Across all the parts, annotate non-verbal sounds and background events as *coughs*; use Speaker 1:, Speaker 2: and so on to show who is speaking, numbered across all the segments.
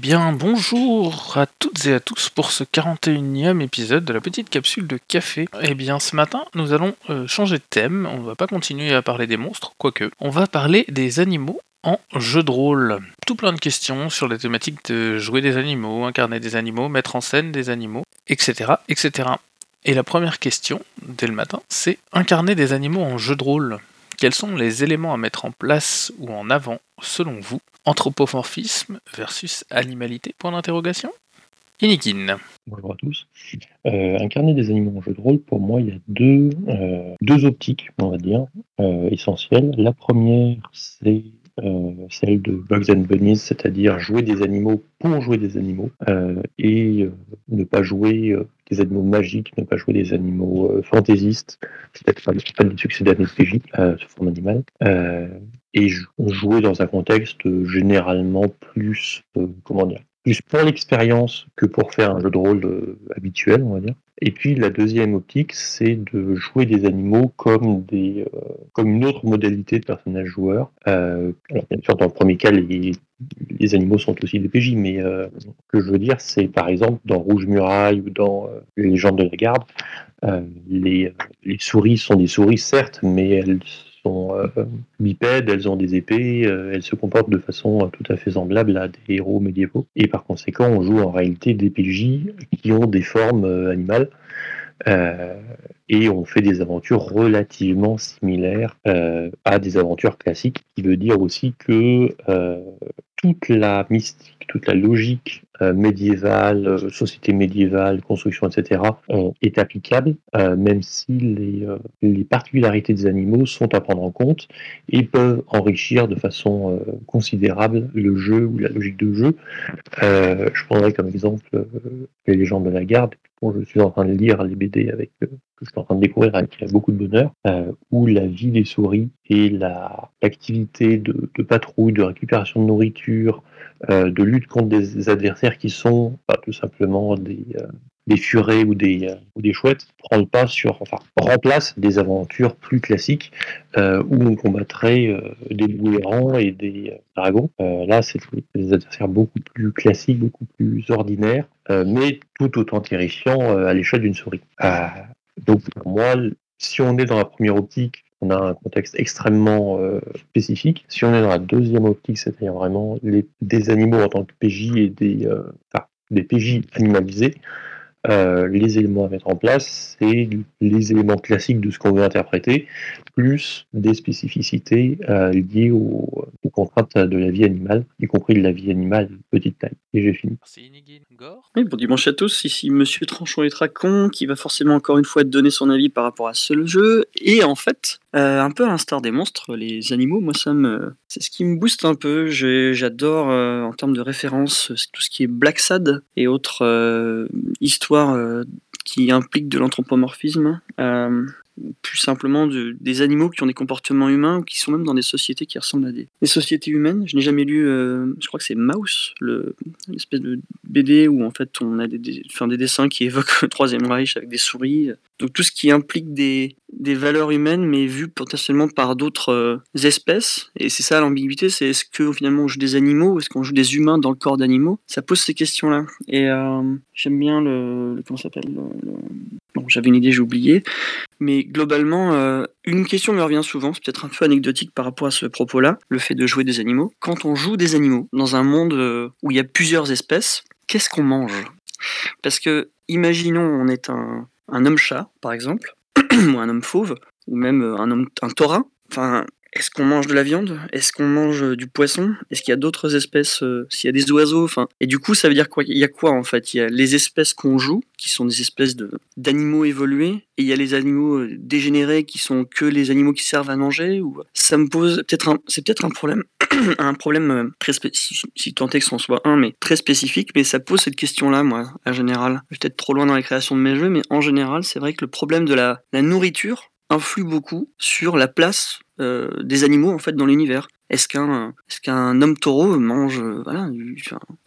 Speaker 1: Bien, bonjour à toutes et à tous pour ce 41e épisode de la petite capsule de café. Eh bien, ce matin, nous allons euh, changer de thème. On ne va pas continuer à parler des monstres, quoique. On va parler des animaux en jeu de rôle. Tout plein de questions sur les thématiques de jouer des animaux, incarner des animaux, mettre en scène des animaux, etc. etc. Et la première question, dès le matin, c'est incarner des animaux en jeu de rôle. Quels sont les éléments à mettre en place ou en avant, selon vous Anthropomorphisme versus animalité? Point d'interrogation Inikin.
Speaker 2: Bonjour à tous. Euh, incarner des animaux en jeu de rôle, pour moi, il y a deux, euh, deux optiques, on va dire, euh, essentielles. La première, c'est celle de Bugs and Bunnies, c'est-à-dire jouer des animaux pour jouer des animaux euh, et euh, ne pas jouer des animaux magiques, ne pas jouer des animaux fantaisistes, peut-être pas, des succès PJ sous forme animale, et jouer dans un contexte généralement plus, comment dire, plus pour l'expérience que pour faire un jeu de rôle habituel, on va dire. Et puis la deuxième optique, c'est de jouer des animaux comme des euh, comme une autre modalité de personnage joueur. Euh, alors bien sûr, dans le premier cas, les, les animaux sont aussi des PJ, mais euh, que je veux dire, c'est par exemple dans Rouge Muraille ou dans Les légendes de la garde, les, les souris sont des souris certes, mais elles euh, bipèdes, elles ont des épées, euh, elles se comportent de façon tout à fait semblable à des héros médiévaux. Et par conséquent, on joue en réalité des PJ qui ont des formes euh, animales. et on fait des aventures relativement similaires à des aventures classiques, qui veut dire aussi que toute la mystique, toute la logique médiévale, euh, société médiévale, construction, etc., euh, est applicable, même si les, particularités des animaux sont à prendre en compte et peuvent enrichir de façon considérable le jeu ou la logique de jeu. je prendrai comme exemple les légendes de la garde. Bon, je suis en train de lire les BD avec que je suis en train de découvrir avec beaucoup de bonheur, où la vie des souris et l'activité de, patrouille, de récupération de nourriture, euh, de lutte contre des adversaires qui sont pas tout simplement des, euh, des furets ou des, euh, ou des chouettes, prend le pas sur, enfin, remplace des aventures plus classiques où on combattrait des loups errants et des dragons. là, c'est des adversaires beaucoup plus classiques, beaucoup plus ordinaires, mais tout autant terrifiants à l'échelle d'une souris. donc, pour moi, si on est dans la première optique, on a un contexte extrêmement euh, spécifique. Si on est dans la deuxième optique, c'est-à-dire vraiment les, des animaux en tant que PJ et des, euh, des PJ animalisés, euh, les éléments à mettre en place, c'est les éléments classiques de ce qu'on veut interpréter, plus des spécificités euh, liées aux, contraintes de la vie animale, y compris de la vie animale de petite taille. Et j'ai fini.
Speaker 3: Oui, bon dimanche à tous, ici Monsieur Tranchon et Tracon, qui va forcément encore une fois donner son avis par rapport à ce jeu. Et en fait, euh, un peu à l'instar des monstres, les animaux, moi ça me, c'est ce qui me booste un peu. J'adore en termes de référence tout ce qui est Black Sad et autres histoires euh, qui implique de l'anthropomorphisme, euh, plus simplement de, des animaux qui ont des comportements humains ou qui sont même dans des sociétés qui ressemblent à des, sociétés humaines. Je n'ai jamais lu, euh, je crois que c'est Mouse, l'espèce de BD où en fait on a des, des, des dessins qui *laughs* évoquent le Troisième Reich avec des souris. Donc tout ce qui implique des, des valeurs humaines mais vues potentiellement par d'autres espèces. Et c'est ça l'ambiguïté, c'est est-ce que finalement on joue des animaux ou est-ce qu'on joue des humains dans le corps d'animaux? Ça pose ces questions-là. Et j'aime bien le, comment s'appelle Bon, j'avais une idée, j'ai oublié. Mais globalement, euh, une question me revient souvent, c'est peut-être un peu anecdotique par rapport à ce propos-là, le fait de jouer des animaux. Quand on joue des animaux dans un monde euh, où il y a plusieurs espèces, qu'est-ce qu'on mange? Parce que, imaginons, on est un, un homme-chat, par exemple, *clears throat* ou un homme fauve, ou même un homme un taurin. Enfin, est-ce qu'on mange de la viande? Est-ce qu'on mange euh, du poisson? Est-ce qu'il y a d'autres espèces euh, S'il y a des oiseaux? Enfin, Et du coup, ça veut dire quoi? Il y a quoi en fait? Il y a les espèces qu'on joue, qui sont des espèces d'animaux évolués, et il y a les animaux euh, dégénérés qui sont que les animaux qui servent à manger ou... Ça me pose peut-être un problème, un problème *coughs* très si que ce soit un, mais très spécifique, mais ça pose cette question-là, moi, en général. Je vais peut-être trop loin dans la création de mes jeux, mais en général, c'est vrai que le problème de la nourriture influe beaucoup sur la place euh, des animaux en fait dans l'univers. Est-ce qu'un est-ce qu'un homme taureau mange euh, voilà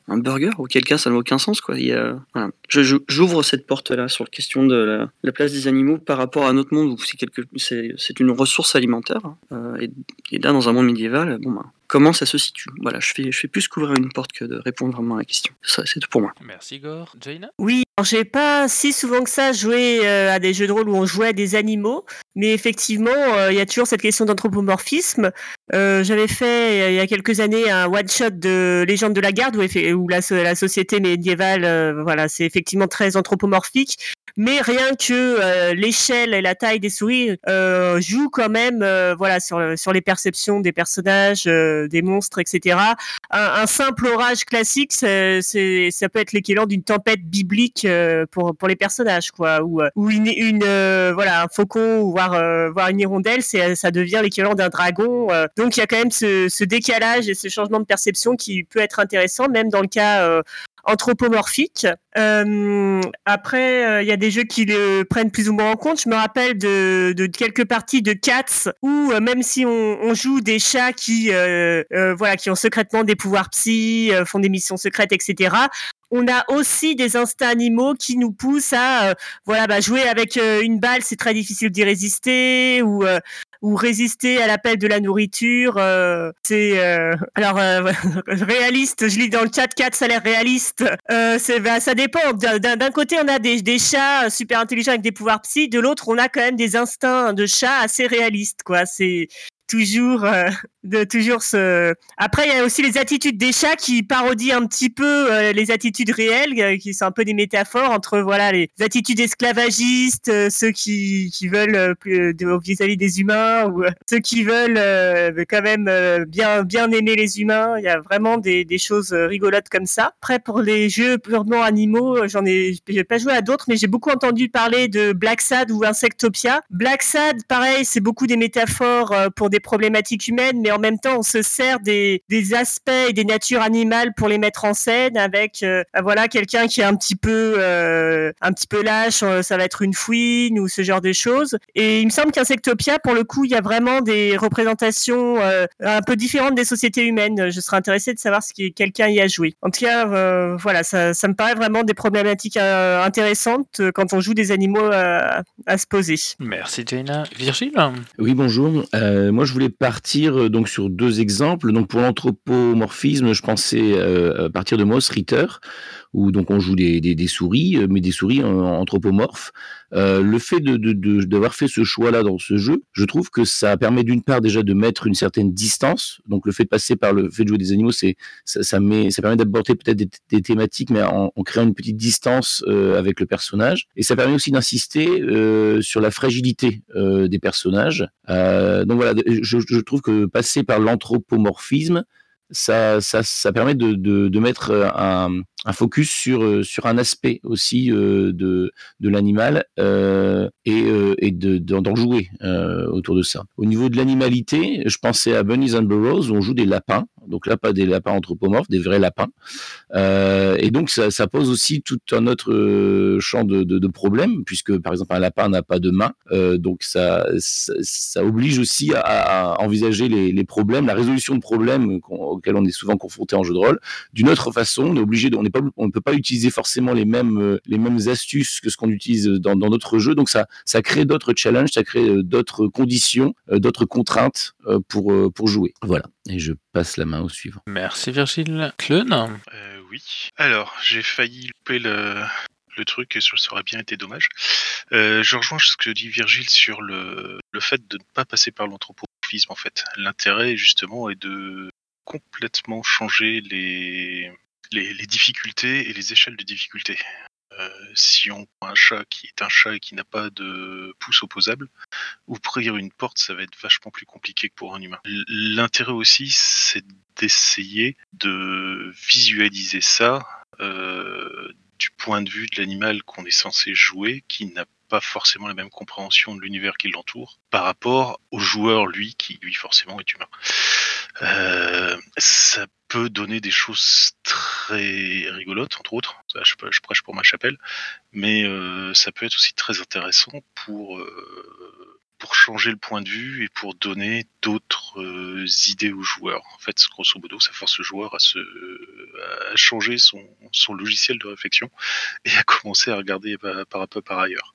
Speaker 3: un burger, auquel cas ça n'a aucun sens. Quoi. Il y a, voilà. Je- J'ouvre cette porte-là sur la question de la, la place des animaux par rapport à notre monde où c'est quelque- c'est c'est une ressource alimentaire. hein. Euh, et, et là, dans un monde médiéval, bon, bah, comment ça se situe? Voilà, je fais, je fais plus qu'ouvrir une porte que de répondre vraiment à la question. Ça, c'est tout pour moi.
Speaker 1: Merci Gore. Jaina?
Speaker 4: Oui, alors j'ai pas si souvent que ça joué euh, à des jeux de rôle où on jouait à des animaux, mais effectivement, euh, il y a toujours cette question d'anthropomorphisme. Euh, J'avais fait il y a quelques années un one shot de Légende de la Garde où, où la, so- la société médiévale, euh, voilà, c'est effectivement très anthropomorphique. Mais rien que euh, l'échelle et la taille des souris euh, jouent quand même, voilà, sur le- sur les perceptions des personnages, des monstres, etc. Un, simple orage classique, ça peut être l'équivalent d'une tempête biblique pour les personnages, quoi. Ou ou une, voilà un faucon ou une hirondelle, ça devient l'équivalent d'un dragon. donc il y a quand même ce, ce décalage et ce changement de perception qui peut être intéressant, même dans le cas euh, anthropomorphique. Euh, après, euh, il y a des jeux qui le prennent plus ou moins en compte. Je me rappelle de, quelques parties de Cats où même si on, joue des chats qui, voilà, qui ont secrètement des pouvoirs psy, font des missions secrètes, etc. On a aussi des instincts animaux qui nous poussent à, voilà, bah, jouer avec une balle, c'est très difficile d'y résister, ou ou résister à l'appel de la nourriture. euh, c'est euh, alors euh, *laughs* réaliste. Je lis dans le chat, 4 ça a l'air réaliste. Bah, ça dépend. D'un- côté, on a des, chats super intelligents avec des pouvoirs psy. De l'autre, on a quand même des instincts de chat assez réalistes. Quoi, c'est toujours de toujours ce. Après, il y a aussi les attitudes des chats qui parodient un petit peu euh, les attitudes réelles, euh, qui sont un peu des métaphores entre voilà les attitudes esclavagistes, euh, ceux qui, qui veulent vis-à-vis des humains ou ceux qui veulent quand même bien bien aimer les humains. Il y a vraiment des, choses rigolotes comme ça. Après, pour les jeux purement animaux, j'en ai j'ai pas joué à d'autres, mais j'ai beaucoup entendu parler de Black Sad ou Insectopia. Black Sad, pareil, c'est beaucoup des métaphores pour des problématiques humaines, mais en même temps, on se sert des, des aspects et des natures animales pour les mettre en scène avec, euh, voilà, quelqu'un qui est un petit peu, euh, un petit peu lâche, euh, ça va être une fouine ou ce genre de choses. Et il me semble qu'Insectopia, pour le coup, il y a vraiment des représentations euh, un peu différentes des sociétés humaines. Je serais intéressée de savoir si quelqu'un y a joué. En tout cas, euh, voilà, ça, ça me paraît vraiment des problématiques euh, intéressantes quand on joue des animaux euh, à se poser.
Speaker 1: Merci Jaina. Virgile?
Speaker 5: Oui, bonjour. Euh, moi, je voulais partir euh, sur deux exemples. Donc, pour l'anthropomorphisme, je pensais euh, à partir de Moss Ritter, où donc on joue des, souris, euh, mais des souris euh, anthropomorphes. Euh, le fait d'avoir fait ce choix-là dans ce jeu, je trouve que ça permet d'une part déjà de mettre une certaine distance. Donc, le fait de passer par le fait de jouer des animaux, ça, ça, met, ça permet d'aborder peut-être des, thématiques, mais en, créant une petite distance avec le personnage. Et ça permet aussi d'insister sur la fragilité des personnages. Donc voilà, je, trouve que passer par l'anthropomorphisme, ça, permet de mettre un, un focus sur, euh, sur un aspect aussi euh, de, de l'animal euh, et, et de, d'en jouer autour de ça. Au niveau de l'animalité, je pensais à Bunnies and Burrows où on joue des lapins, donc là pas des lapins anthropomorphes, des vrais lapins. Et donc ça, pose aussi tout un autre champ de, de, problèmes, puisque par exemple un lapin n'a pas de main, donc ça, ça, oblige aussi à, envisager les, les problèmes, la résolution de problèmes auxquels on est souvent confronté en jeu de rôle, d'une autre façon. On est obligé, pas, on ne peut pas utiliser forcément les mêmes euh, les mêmes astuces que ce qu'on utilise dans dans d'autres jeux, donc ça ça crée d'autres challenges, ça crée euh, d'autres conditions, euh, d'autres contraintes pour pour jouer. Voilà. Et je passe la main au suivant.
Speaker 1: Merci Virgile. Clun
Speaker 6: Euh, oui. Alors, j'ai failli louper le, le truc et ça aurait bien été dommage. Euh, je rejoins ce que dit Virgile sur le, le fait de ne pas passer par l'anthropomorphisme en fait. L'intérêt justement est de complètement changer les, les, difficultés et les échelles de difficulté. Euh, si on prend un chat qui est un chat et qui n'a pas de pouce opposable, ouvrir une porte, ça va être vachement plus compliqué que pour un humain. L'intérêt aussi, c'est d'essayer de visualiser ça euh, du point de vue de l'animal qu'on est censé jouer, qui n'a pas forcément la même compréhension de l'univers qui l'entoure, par rapport au joueur, lui, qui lui forcément est humain. Euh, ça peut donner des choses très rigolotes, entre autres. Je prêche pour ma chapelle, mais euh, ça peut être aussi très intéressant pour euh, pour changer le point de vue et pour donner d'autres euh, idées aux joueurs. En fait, grosso modo, ça force le joueur à se a changé son, logiciel de réflexion et a commencé à regarder par, par ailleurs.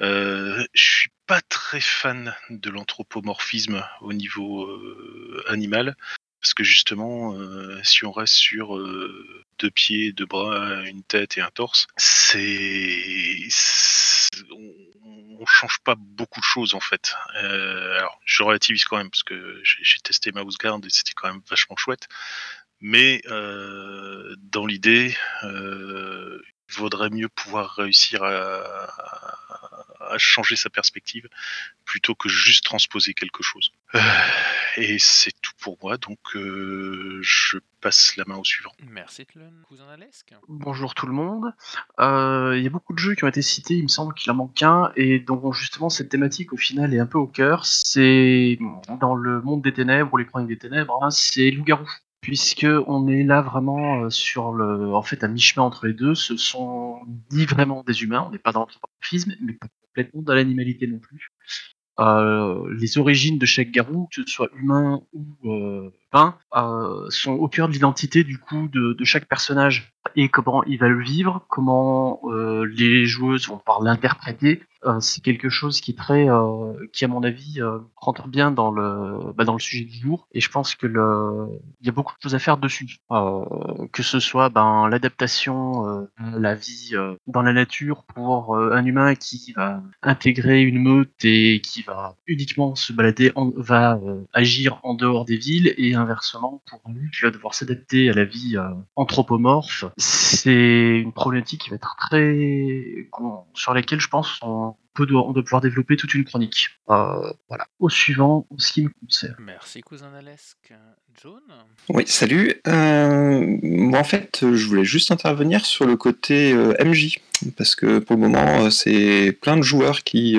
Speaker 6: Euh, je suis pas très fan de l'anthropomorphisme au niveau euh, animal, parce que justement, euh, si on reste sur euh, deux pieds, deux bras, une tête et un torse, c'est on, change pas beaucoup de choses en fait. Euh, alors, je relativise quand même parce que j'ai testé Mouse Guard et c'était quand même vachement chouette. Mais dans l'idée, il vaudrait mieux pouvoir réussir à, changer sa perspective plutôt que juste transposer quelque chose. Euh, et c'est tout pour moi, donc euh, je passe la main au suivant.
Speaker 1: Merci Tlun. Cousin Alesque
Speaker 7: Bonjour tout le monde. Euh, il y a beaucoup de jeux qui ont été cités, il me semble qu'il en manque un, et dont justement cette thématique au final est un peu au cœur. C'est dans le monde des ténèbres, ou les chroniques des ténèbres, hein, c'est Loup-garou puisque on est là vraiment sur le, en fait, à mi-chemin entre les deux. Ce sont ni vraiment des humains, on n'est pas dans l'anthropomorphisme, mais pas complètement dans l'animalité non plus. Euh, les origines de chaque garou, que ce soit humain ou euh, sont au cœur de l'identité du coup de, chaque personnage et comment il va le vivre, comment euh, les joueuses vont pouvoir l'interpréter. Euh, c'est quelque chose qui est très, qui à mon avis rentre bien dans le, bah, dans le sujet du jour. Et je pense que il y a beaucoup de choses à faire dessus, que ce soit ben, l'adaptation la vie dans la nature pour un humain qui va intégrer une meute et qui va uniquement se balader, va agir en dehors des villes et inversement pour lui qui va devoir s'adapter à la vie anthropomorphe c'est une problématique qui va être très sur laquelle je pense on peut on doit pouvoir développer toute une chronique. Euh, voilà. Au suivant, en ce qui me concerne.
Speaker 1: Merci cousin Alesque. John
Speaker 8: Oui, salut. Euh, moi en fait, je voulais juste intervenir sur le côté euh, MJ parce que pour le moment, c'est plein de joueurs qui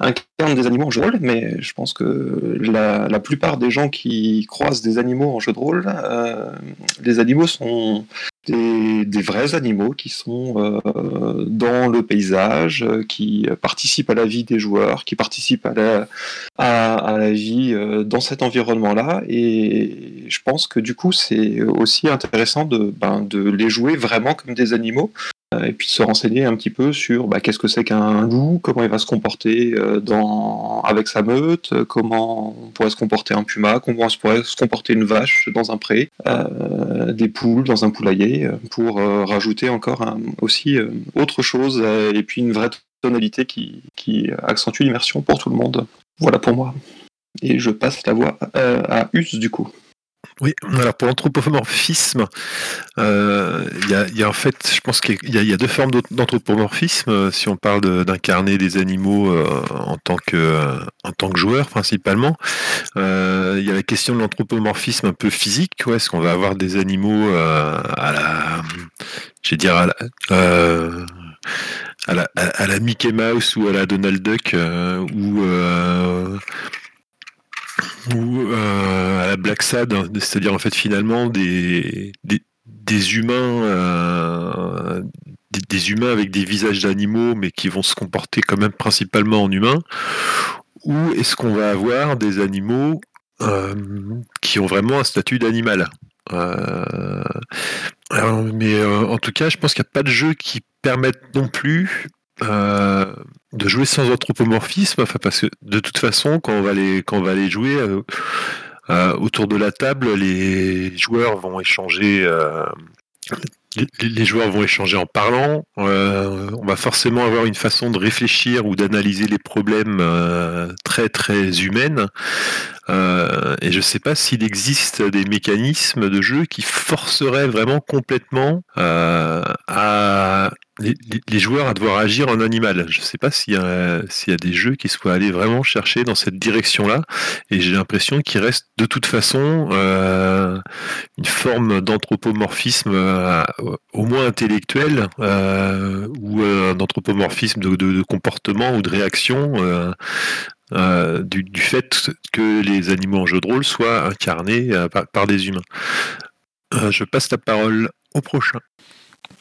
Speaker 8: incarnent des animaux en jeu de rôle, mais je pense que la, la, plupart des gens qui croisent des animaux en jeu de rôle, euh, les animaux sont des, des, vrais animaux qui sont euh, dans le paysage, qui participent à la vie des joueurs, qui participent à la, à, à la vie euh, dans cet environnement-là, et je pense que du coup c'est aussi intéressant de, ben, de les jouer vraiment comme des animaux, et puis de se renseigner un petit peu sur bah, qu'est-ce que c'est qu'un loup, comment il va se comporter dans, avec sa meute, comment on pourrait se comporter un puma, comment pourrait se comporter une vache dans un pré, euh, des poules dans un poulailler, pour euh, rajouter encore aussi euh, autre chose, et puis une vraie tonalité qui, qui accentue l'immersion pour tout le monde. Voilà pour moi. Et je passe la voix à Us du coup.
Speaker 9: Oui, alors pour l'anthropomorphisme, euh, il y, a en fait, je pense qu'il y, a deux formes d'anthropomorphisme. Si on parle d'incarner des animaux euh, en tant que euh, en tant que joueur principalement, il y a la question de l'anthropomorphisme un peu physique. Est-ce qu'on va avoir des animaux à la, je dire à la, à la Mickey Mouse ou à la Donald Duck ou ou euh, à la Black Sad, c'est-à-dire en fait finalement des, humains, euh, des, humains avec des visages d'animaux, mais qui vont se comporter quand même principalement en humains, ou est-ce qu'on va avoir des animaux euh, qui ont vraiment un statut d'animal mais en tout cas, je pense qu'il n'y a pas de jeu qui permettent non plus euh, de jouer sans anthropomorphisme, parce que de toute façon, quand on va les, jouer euh, euh, autour de la table, les joueurs vont échanger. Les, joueurs vont échanger en parlant. On va forcément avoir une façon de réfléchir ou d'analyser les problèmes très très humaines. et je ne sais pas s'il existe des mécanismes de jeu qui forceraient vraiment complètement à les, joueurs à devoir agir en animal. Je ne sais pas s'il y, a des jeux qui soient allés vraiment chercher dans cette direction-là, et j'ai l'impression qu'il reste de toute façon euh, une forme d'anthropomorphisme euh, au moins intellectuel, euh, ou euh, un de, comportement ou de réaction. Euh, du, fait que les animaux en jeu de rôle soient incarnés par, par, des humains. je passe la parole au prochain.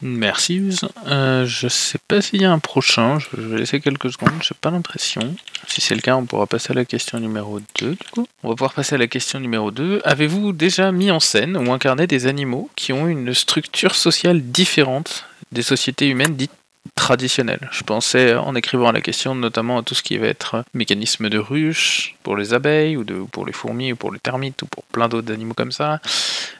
Speaker 1: Merci. Euh, je sais pas s'il y a un prochain, je vais laisser quelques secondes, j'ai pas l'impression. Si c'est le cas, on pourra passer à la question numéro 2 du coup. On va pouvoir passer à la question numéro 2. Avez-vous déjà mis en scène ou incarné des animaux qui ont une structure sociale différente des sociétés humaines dites traditionnelles Je pensais en écrivant à la question notamment à tout ce qui va être mécanisme de ruche pour les abeilles ou de, pour les fourmis ou pour les termites ou pour plein d'autres animaux comme ça.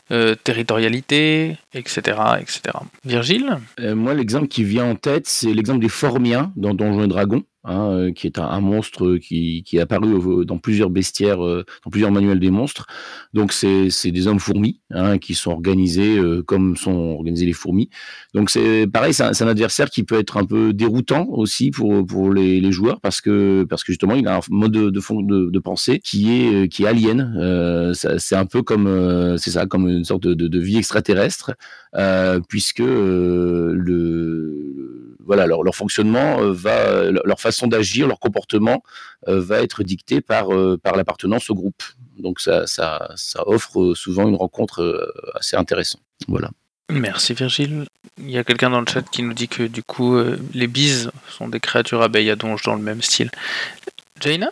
Speaker 1: Euh, territorialité, etc., etc. Virgile?
Speaker 5: Euh, moi, l'exemple qui vient en tête, c'est l'exemple des Formiens dans Donjons et Dragons, hein, euh, qui est un, monstre qui, qui est apparu dans plusieurs bestiaires, euh, dans plusieurs manuels des monstres. Donc, c'est des hommes fourmis hein, qui sont organisés euh, comme sont organisés les fourmis. Donc, c'est pareil, c'est un, adversaire qui peut être un peu déroutant aussi pour, pour les, joueurs parce que, parce que justement, il a un mode de, de, pensée qui est, euh, qui est alien. Euh, c'est un peu comme, euh, c'est ça, comme une sorte de, vie extraterrestre, euh, puisque euh, le, voilà, leur, leur fonctionnement euh, va, leur façon d'agir, leur comportement euh, va être dicté par, euh, par l'appartenance au groupe. Donc ça, ça, ça offre euh, souvent une rencontre euh, assez intéressante. Voilà.
Speaker 1: Merci Virgile. Il y a quelqu'un dans le chat qui nous dit que du coup euh, les bises sont des créatures abeilles à donge dans le même style. Jaina?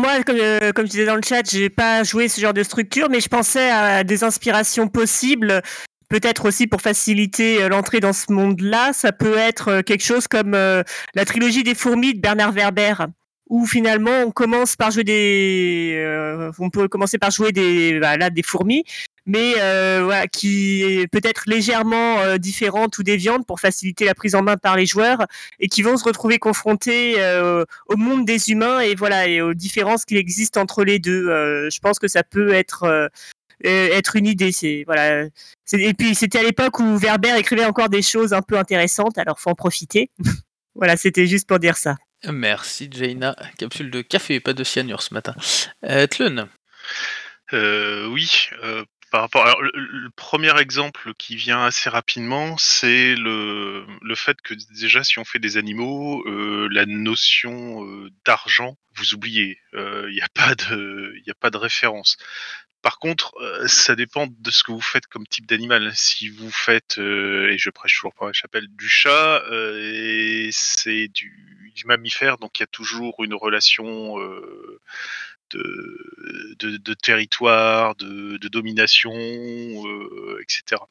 Speaker 4: Moi, comme, euh, comme je disais dans le chat, j'ai pas joué ce genre de structure, mais je pensais à des inspirations possibles. Peut-être aussi pour faciliter euh, l'entrée dans ce monde-là, ça peut être euh, quelque chose comme euh, la trilogie des fourmis de Bernard Werber, où finalement on commence par jouer des, euh, on peut commencer par jouer des, bah, là, des fourmis, mais euh, voilà, qui est peut-être légèrement différente ou déviante pour faciliter la prise en main par les joueurs et qui vont se retrouver confrontés au monde des humains et voilà et aux différences qui existent entre les deux. Je pense que ça peut être être une idée. C'est voilà. Et puis c'était à l'époque où Werber écrivait encore des choses un peu intéressantes, alors faut en profiter. *laughs* voilà, c'était juste pour dire ça.
Speaker 1: Merci Jaina. Capsule de café, pas de cyanure ce matin. Euh, Tlun
Speaker 6: Euh, oui, euh, par rapport. Alors, le, le premier exemple qui vient assez rapidement, c'est le, le fait que déjà, si on fait des animaux, euh, la notion euh, d'argent, vous oubliez. Il n'y a pas de, il a pas de référence. Par contre, euh, ça dépend de ce que vous faites comme type d'animal. Si vous faites, euh, et je prêche toujours par la chapelle, du chat, euh, c'est du, mammifère, donc il y a toujours une relation de, territoire, de, domination, etc.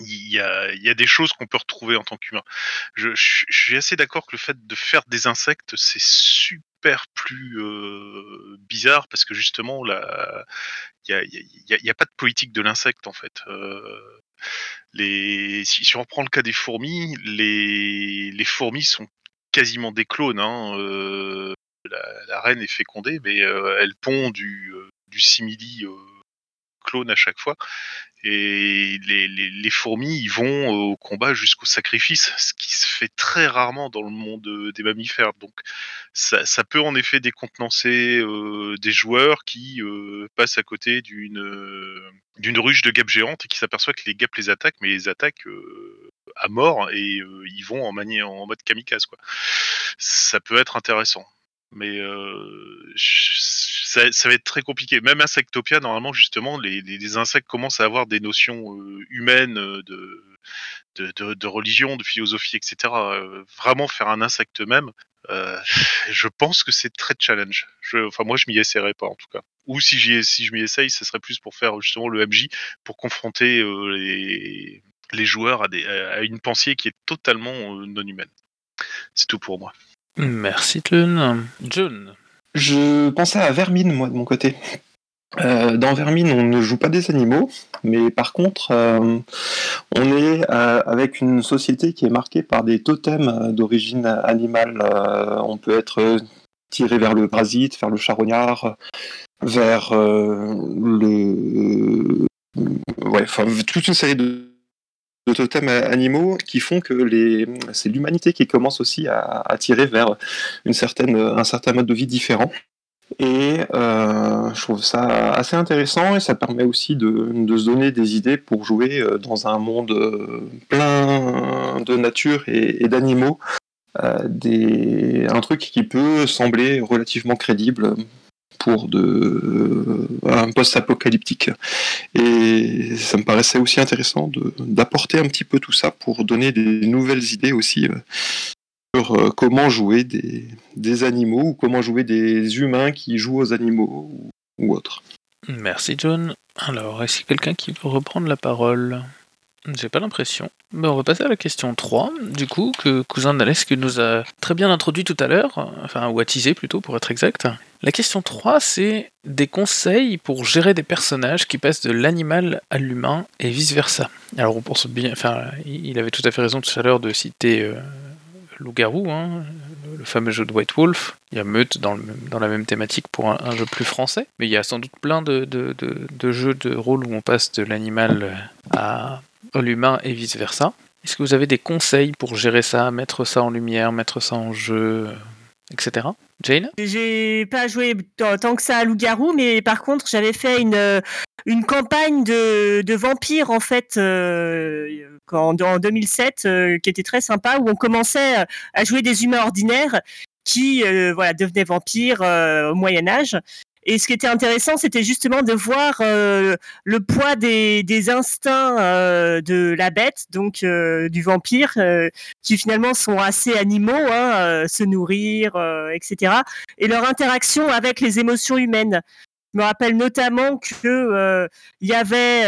Speaker 6: Il y, a, des choses qu'on peut retrouver en tant qu'humain. Je, je suis assez d'accord que le fait de faire des insectes, c'est super plus bizarre parce que justement, il n'y a, pas de politique de l'insecte en fait. Les, si, on reprend le cas des fourmis, les, les fourmis sont quasiment des clones. Hein, la, reine est fécondée, mais elle pond du, du simili clone à chaque fois. Et les, fourmis, ils vont au combat jusqu'au sacrifice, ce qui se fait très rarement dans le monde euh, des mammifères. Donc, ça, peut en effet décontenancer euh, des joueurs qui euh, passent à côté d'une ruche de guêpes géantes et qui s'aperçoivent que les guêpes les attaquent, mais les attaquent à mort et ils vont en, en mode kamikaze. Ça peut être intéressant mais euh, ça, va être très compliqué. Même Insectopia, normalement, justement, les, insectes commencent à avoir des notions euh, humaines de, de, de, religion, de philosophie, etc. Euh, vraiment faire un insecte même, euh, je pense que c'est très challenge. Enfin, moi, je m'y essaierai pas, en tout cas. Ou si, je m'y essaye, ce serait plus pour faire justement le MJ, pour confronter euh, les, joueurs à, une pensée qui est totalement euh, non humaine. C'est tout pour moi.
Speaker 1: Merci Tlun. John.
Speaker 8: Je pensais à Vermine, moi, de mon côté. Euh, dans Vermine, on ne joue pas des animaux, mais par contre, euh, on est euh, avec une société qui est marquée par des totems d'origine animale. On peut être tiré vers le parasite, vers le charognard, vers le... Ouais, enfin, toute une série de de totems animaux qui font que les... c'est l'humanité qui commence aussi à, tirer vers une certaine, un certain mode de vie différent. Et euh, je trouve ça assez intéressant et ça permet aussi de, se donner des idées pour jouer dans un monde plein de nature et, d'animaux. Euh, des... Un truc qui peut sembler relativement crédible pour de, euh, un post-apocalyptique. Et ça me paraissait aussi intéressant d'apporter un petit peu tout ça pour donner des nouvelles idées aussi euh, sur euh, comment jouer des, animaux ou comment jouer des humains qui jouent aux animaux ou, ou autres.
Speaker 1: Merci John. Alors, est-ce quelqu'un qui veut reprendre la parole? J'ai pas l'impression. Mais on va passer à la question 3, du coup, que Cousin Nalesque nous a très bien introduit tout à l'heure, enfin, ou attisé plutôt pour être exact. La question 3, c'est des conseils pour gérer des personnages qui passent de l'animal à l'humain et vice-versa. Alors on pense bien, enfin, il avait tout à fait raison tout à l'heure de citer euh, Loup-garou, hein, le fameux jeu de White Wolf. Il y a Meute dans, dans la même thématique pour un, jeu plus français. Mais il y a sans doute plein de, de- de- de jeux de rôle où on passe de l'animal à, à l'humain et vice-versa. Est-ce que vous avez des conseils pour gérer ça, mettre ça en lumière, mettre ça en jeu, etc. Jane?
Speaker 4: J'ai pas joué tant que ça à Loup-garou, mais par contre, j'avais fait une, euh, une campagne de, de vampires, en fait, euh, en 2007, euh, qui était très sympa, où on commençait à jouer des humains ordinaires qui voilà, devenaient vampires au Moyen-Âge. Et ce qui était intéressant, c'était justement de voir euh, le poids des, instincts euh, de la bête, donc euh, du vampire, qui finalement sont assez animaux, hein, se nourrir, etc. Et leur interaction avec les émotions humaines. Je me rappelle notamment que euh, il y avait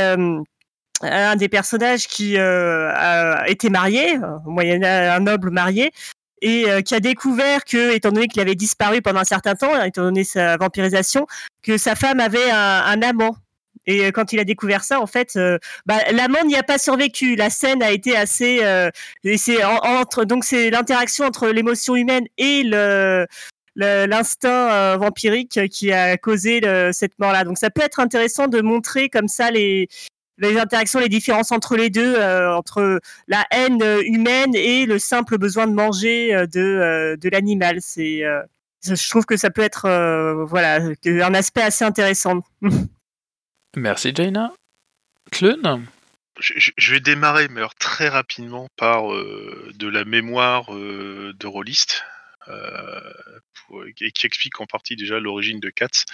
Speaker 4: un des personnages qui a été marié, un noble marié, et euh, qui a découvert que, étant donné qu'il avait disparu pendant un certain temps, étant donné sa vampirisation, que sa femme avait un, amant. Et euh, quand il a découvert ça, en fait, euh, bah, l'amant n'y a pas survécu. La scène a été assez. c'est en- entre donc c'est l'interaction entre l'émotion humaine et l'instinct vampirique qui a causé cette mort-là. Donc ça peut être intéressant de montrer comme ça les les interactions, les différences entre les deux, euh, entre la haine euh, humaine et le simple besoin de manger euh, de euh, de l'animal. C'est euh, je trouve que ça peut être euh, voilà un aspect assez intéressant. *laughs*
Speaker 1: Merci Jaina. Clun
Speaker 6: Je, vais démarrer, mais alors très rapidement, par euh, de la mémoire euh, de euh, pour- et qui explique en partie déjà l'origine de Katz.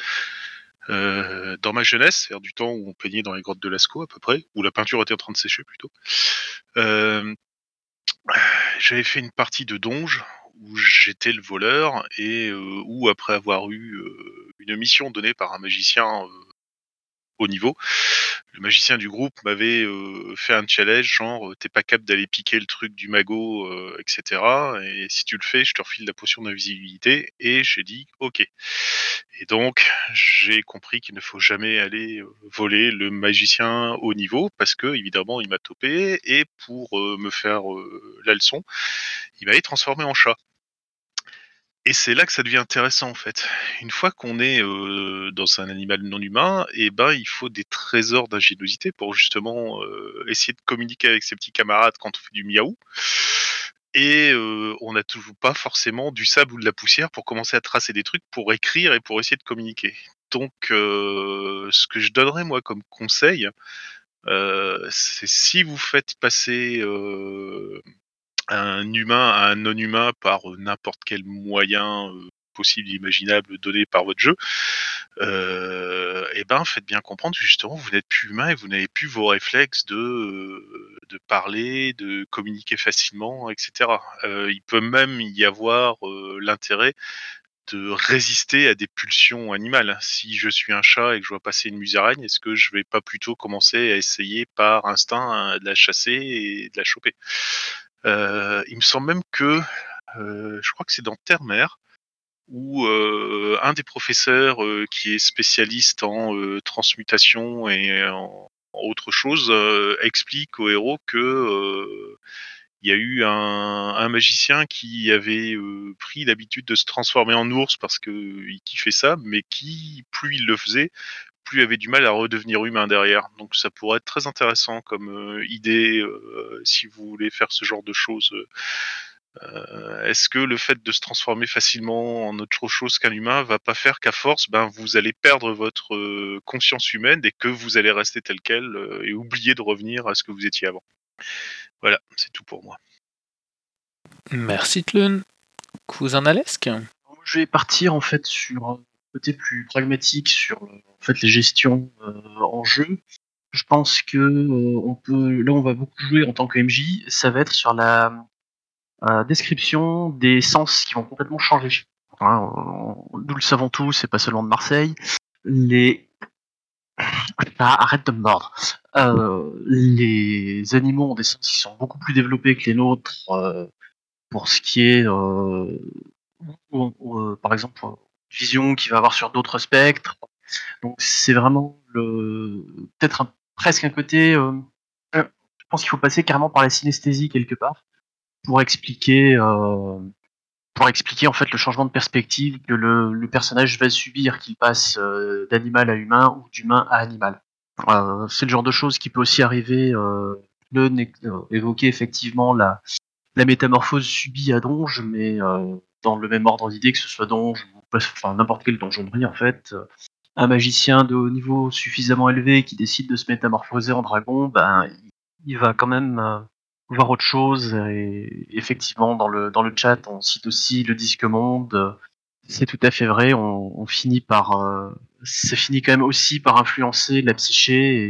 Speaker 6: Euh, dans ma jeunesse, c'est-à-dire du temps où on peignait dans les grottes de Lascaux à peu près, où la peinture était en train de sécher plutôt, euh, j'avais fait une partie de Donge où j'étais le voleur et euh, où après avoir eu une mission donnée par un magicien haut niveau, le magicien du groupe m'avait euh, fait un challenge genre euh, t'es pas capable d'aller piquer le truc du magot, euh, etc. Et si tu le fais, je te refile la potion d'invisibilité. Et j'ai dit ok. Et donc j'ai compris qu'il ne faut jamais aller voler le magicien haut niveau parce que évidemment il m'a topé et pour me faire la leçon, il m'avait transformé en chat. Et c'est là que ça devient intéressant en fait. Une fois qu'on est euh, dans un animal non humain, et ben il faut des trésors d'ingéniosité pour justement euh, essayer de communiquer avec ses petits camarades quand on fait du miaou. Et euh, on n'a toujours pas forcément du sable ou de la poussière pour commencer à tracer des trucs, pour écrire et pour essayer de communiquer. Donc ce que je donnerais moi comme conseil, c'est si vous faites passer un humain à un non-humain par n'importe quel moyen possible, imaginable donné par votre jeu, euh, ben faites bien comprendre que justement vous n'êtes plus humain et vous n'avez plus vos réflexes de parler, de communiquer facilement, etc. Il peut même y avoir l'intérêt de résister à des pulsions animales. Si je suis un chat et que je vois passer une musaraigne, est-ce que je vais pas plutôt commencer à essayer par instinct hein, de la chasser et de la choper? Il me semble même que, euh, je crois que c'est dans Terre-Mer, où euh, un des professeurs euh, qui est spécialiste en euh, transmutation et en, autre chose euh, explique au héros que euh, il y a eu un, magicien qui avait euh, pris l'habitude de se transformer en ours parce que il kiffait ça, mais qui, plus il le faisait, plus il avait du mal à redevenir humain derrière. Donc ça pourrait être très intéressant comme euh, idée euh, si vous voulez faire ce genre de choses. Euh, Est-ce que le fait de se transformer facilement en autre chose qu'un humain va pas faire qu'à force, ben vous allez perdre votre euh, conscience humaine et que vous allez rester tel quel euh, et oublier de revenir à ce que vous étiez avant. Voilà, c'est tout pour moi.
Speaker 1: Merci Tlun. Cousin Alesque
Speaker 7: Je vais partir en fait sur côté plus pragmatique sur en fait les gestions en jeu, je pense que on peut là on va beaucoup jouer en tant que MJ, ça va être sur la description des sens qui vont complètement changer. Nous le savons tous, c'est pas seulement de Marseille. Les ah, arrête de me mordre. Euh, les animaux ont des sens qui sont beaucoup plus développés que les nôtres euh, pour ce qui est, euh, par exemple, vision qu'il va avoir sur d'autres spectres. Donc c'est vraiment peut-être presque un côté. je pense qu'il faut passer carrément par la synesthésie quelque part pour expliquer pour expliquer en fait le changement de perspective que le, personnage va subir, qu'il passe euh, d'animal à humain ou d'humain à animal. Euh, c'est le genre de choses qui peut aussi arriver. Euh, le évoquer effectivement la, la métamorphose subie à Donge, mais dans le même ordre d'idée que ce soit Donge ou n'importe quel donjonnerie en fait. Un magicien de haut niveau suffisamment élevé qui décide de se métamorphoser en dragon, ben il va quand même voir autre chose. Et effectivement, dans le, dans le chat, on cite aussi le disque monde. C'est tout à fait vrai. On, finit par, euh, ça finit quand même aussi par influencer la psyché.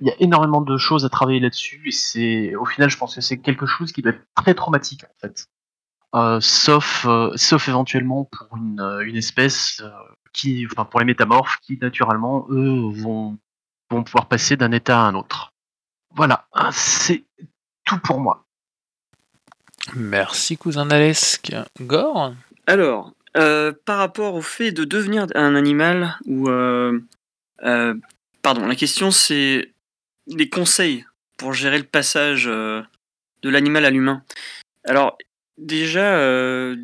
Speaker 7: Il y a énormément de choses à travailler là-dessus. Et c'est, au final, je pense que c'est quelque chose qui doit être très traumatique en fait. Euh, sauf, euh, sauf éventuellement pour une, une espèce euh, qui, enfin pour les métamorphes, qui naturellement eux vont, vont pouvoir passer d'un état à un autre. Voilà, c'est tout pour moi.
Speaker 1: Merci, cousin Alesque. Gore?
Speaker 3: Alors, euh, par rapport au fait de devenir un animal, ou. Euh, euh, pardon, la question c'est les conseils pour gérer le passage de l'animal à l'humain. Alors, déjà,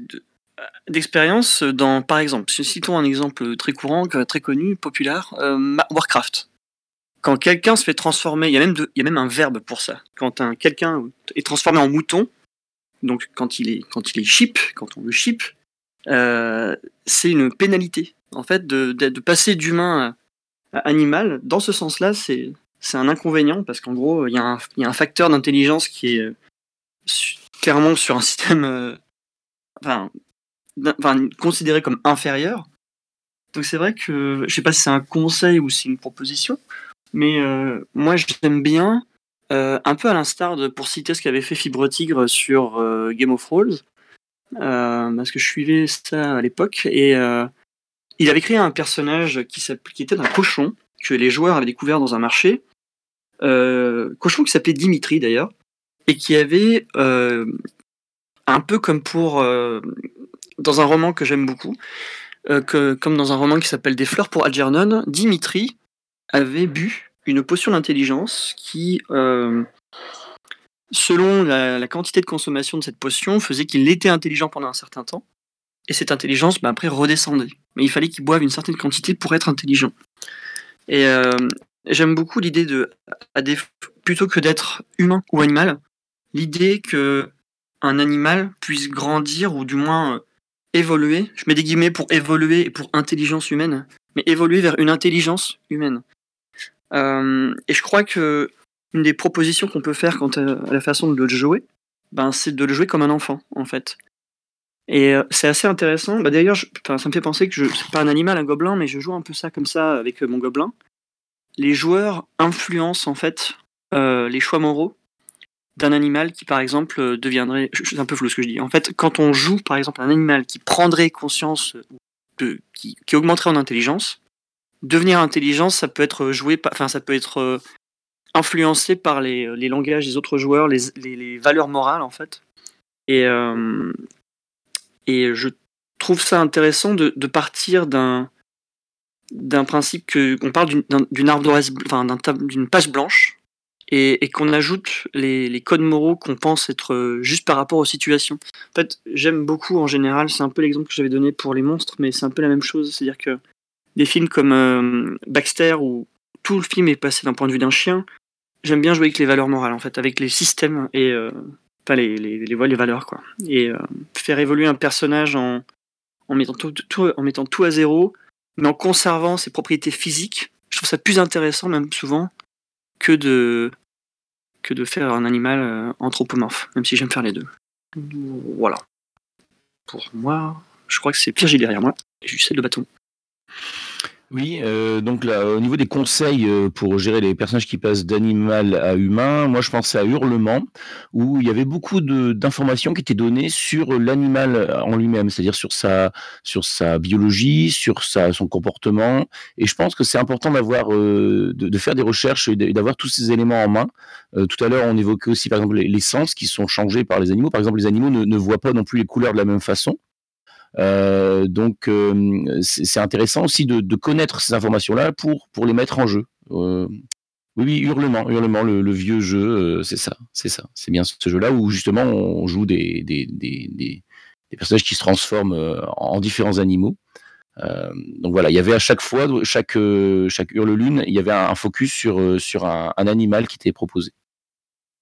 Speaker 3: d'expérience, dans, par exemple, citons un exemple très courant, très connu, populaire, Warcraft quand quelqu'un se fait transformer, il y, a même il y a même un verbe pour ça. Quand un, quelqu'un est transformé en mouton, donc quand il est, quand quand on le euh, c'est une pénalité. En fait, de, de, passer d'humain à, animal, dans ce sens-là, c'est, c'est un inconvénient parce qu'en gros, il y, a un, il y a un facteur d'intelligence qui est euh, clairement sur un système euh, enfin, considéré comme inférieur. Donc c'est vrai que je sais pas si c'est un conseil ou si c'est une proposition, mais euh, moi, j'aime bien, euh, un peu à l'instar de, pour citer ce qu'avait fait Fibre Tigre sur Game of Thrones, parce que je suivais ça à l'époque, et il avait créé un personnage qui, qui était un cochon, que les joueurs avaient découvert dans un marché, cochon qui s'appelait Dimitri d'ailleurs, et qui avait, un peu comme pour, dans un roman que j'aime beaucoup, que, comme dans un roman qui s'appelle Des fleurs pour Algernon, Dimitri avait bu une potion d'intelligence qui, euh, selon la, quantité de consommation de cette potion, faisait qu'il était intelligent pendant un certain temps. Et cette intelligence, bah, après, redescendait. Mais il fallait qu'il boive une certaine quantité pour être intelligent. Et euh, j'aime beaucoup l'idée de, plutôt que d'être humain ou animal, l'idée que un animal puisse grandir ou du moins euh, évoluer. Je mets des guillemets pour évoluer et pour intelligence humaine, mais évoluer vers une intelligence humaine. Euh, et je crois que une des propositions qu'on peut faire quant à la façon de le jouer, ben, c'est de le jouer comme un enfant, en fait. Et euh, c'est assez intéressant. Bah, D'ailleurs, ça me fait penser que je c'est pas un animal, un gobelin, mais je joue un peu ça comme ça avec mon gobelin. Les joueurs influencent en fait les choix moraux d'un animal qui, par exemple, deviendrait. C'est un peu flou ce que je dis. En fait, quand on joue, par exemple, un animal qui prendrait conscience, de, qui, qui augmenterait en intelligence, devenir intelligent, ça peut être joué, enfin ça peut être euh, influencé par les, les, langages des autres joueurs, les, les, valeurs morales en fait. Et, euh, et je trouve ça intéressant de, partir d'un d'un principe que qu'on parle d'une ardoise, enfin d'une page blanche et, qu'on ajoute les, codes moraux qu'on pense être euh, juste par rapport aux situations. En fait, j'aime beaucoup en général, c'est un peu l'exemple que j'avais donné pour les monstres, mais c'est un peu la même chose, c'est-à-dire que des films comme euh, Baxter où tout le film est passé d'un point de vue d'un chien, j'aime bien jouer avec les valeurs morales en fait, avec les systèmes et euh, pas les, les, les, valeurs quoi. Et faire évoluer un personnage en, mettant tout, en mettant tout à zéro, mais en conservant ses propriétés physiques, je trouve ça plus intéressant même souvent que de que de faire un animal anthropomorphe, même si j'aime faire les deux. Voilà. Pour moi, je crois que c'est Virgile derrière moi, et sais le bâton.
Speaker 5: Oui, euh, donc là, au niveau des conseils euh, pour gérer les personnages qui passent d'animal à humain, moi je pensais à Hurlement, où il y avait beaucoup d'informations qui étaient données sur l'animal en lui-même, c'est-à-dire sur sa, sur sa biologie, sur sa, son comportement. Et je pense que c'est important d'avoir, euh, de, de faire des recherches et d'avoir tous ces éléments en main. Tout à l'heure, on évoquait aussi par exemple les, les sens qui sont changés par les animaux. Par exemple, les animaux ne, ne voient pas non plus les couleurs de la même façon. Euh, donc, euh, c'est intéressant aussi de, connaître ces informations-là pour, pour les mettre en jeu. Euh, oui, oui, Hurlement, Hurlement, le, vieux jeu, c'est ça, c'est ça. C'est bien ce jeu-là où justement on joue des, des, des, des, personnages qui se transforment en différents animaux. Donc voilà, il y avait à chaque fois, chaque, chaque Hurle-Lune, il y avait un, focus sur, sur un, un animal qui était proposé.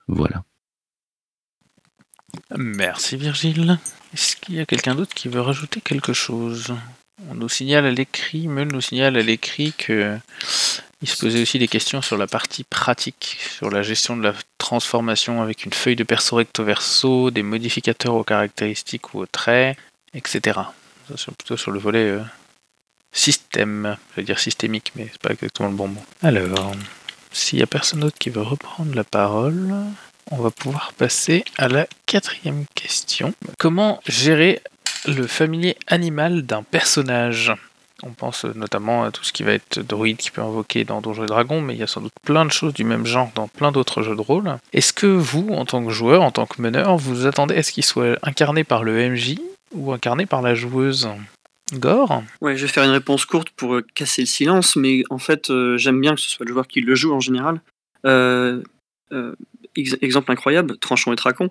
Speaker 5: Voilà.
Speaker 1: Merci Virgile. Est-ce qu'il y a quelqu'un d'autre qui veut rajouter quelque chose? On nous signale à l'écrit, Meul nous signale à l'écrit que il se posait aussi des questions sur la partie pratique, sur la gestion de la transformation avec une feuille de perso recto verso, des modificateurs aux caractéristiques ou aux traits, etc. Ça, c'est plutôt sur le volet euh, système, je vais dire systémique, mais c'est pas exactement le bon mot. Alors, s'il y a personne d'autre qui veut reprendre la parole, on va pouvoir passer à la quatrième question. Comment gérer le familier animal d'un personnage? On pense notamment à tout ce qui va être droïde qui peut invoquer dans Donjons et Dragons, mais il y a sans doute plein de choses du même genre dans plein d'autres jeux de rôle. Est-ce que vous, en tant que joueur, en tant que meneur, vous attendez à ce qu'il soit incarné par le MJ ou incarné par la joueuse? Gore?
Speaker 3: Ouais, je vais faire une réponse courte pour euh, casser le silence, mais en fait, euh, j'aime bien que ce soit le joueur qui le joue en général. Euh, euh, ex- exemple incroyable, Tranchon et Tracon.